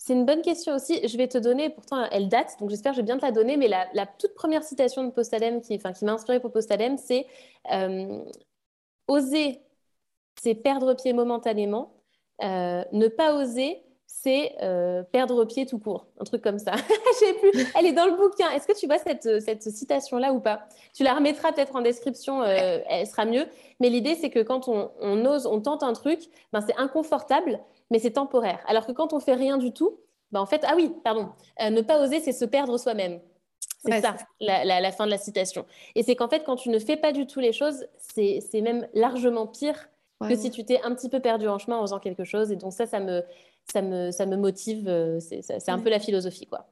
C'est une bonne question aussi. Je vais te donner, pourtant elle date, donc j'espère que je vais bien te la donner, mais la, toute première citation de Postalem qui, qui m'a inspirée pour Postalem, c'est euh, Oser, c'est perdre pied momentanément. Euh, ne pas oser, c'est euh, perdre pied tout court. Un truc comme ça. Sais plus. Elle est dans le bouquin. Est-ce que tu vois cette, cette citation-là ou pas? Tu la remettras peut-être en description, elle sera mieux. Mais l'idée, c'est que quand on, on, ose, on tente un truc, ben, c'est inconfortable mais c'est temporaire. Alors que quand on fait rien du tout, bah en fait, ah oui, pardon, euh, ne pas oser, c'est se perdre soi-même. C'est ça, la, fin de la citation. Et c'est qu'en fait, quand tu ne fais pas du tout les choses, c'est même largement pire que si tu t'es un petit peu perdu en chemin en faisant quelque chose. Et donc ça, ça me, ça me, ça me motive. Euh, c'est un peu la philosophie, quoi.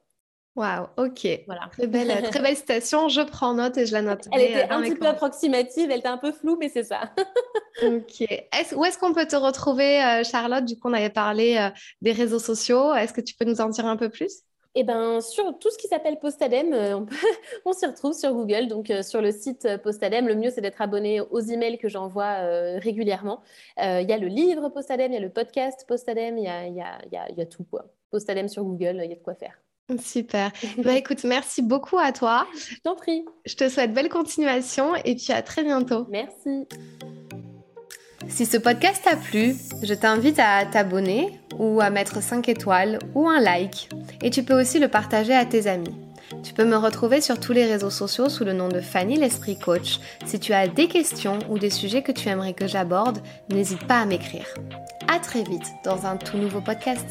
Waouh, ok. Voilà. Très belle, très belle citation. Je prends note et je la note. Elle était un petit peu approximative, elle était un peu floue, mais c'est ça. ok. Est où est-ce qu'on peut te retrouver, euh, Charlotte? Du coup, on avait parlé euh, des réseaux sociaux. Est-ce que tu peux nous en dire un peu plus? Eh ben, sur tout ce qui s'appelle Postadem, euh, on, on s'y retrouve sur Google. Donc, sur le site Postadem, le mieux, c'est d'être abonné aux emails que j'envoie régulièrement. Il y a le livre Postadem, il y a le podcast Postadem, il y a, y, a, y a, tout. Quoi. Postadem sur Google, il y a de quoi faire. Super. bah, écoute, merci beaucoup à toi. Je t'en prie. Je te souhaite belle continuation et puis à très bientôt. Merci. Si ce podcast t'a plu, je t'invite à t'abonner ou à mettre 5 étoiles ou un like. Et tu peux aussi le partager à tes amis. Tu peux me retrouver sur tous les réseaux sociaux sous le nom de Fanny l'Esprit Coach. Si tu as des questions ou des sujets que tu aimerais que j'aborde, n'hésite pas à m'écrire. À très vite dans un tout nouveau podcast.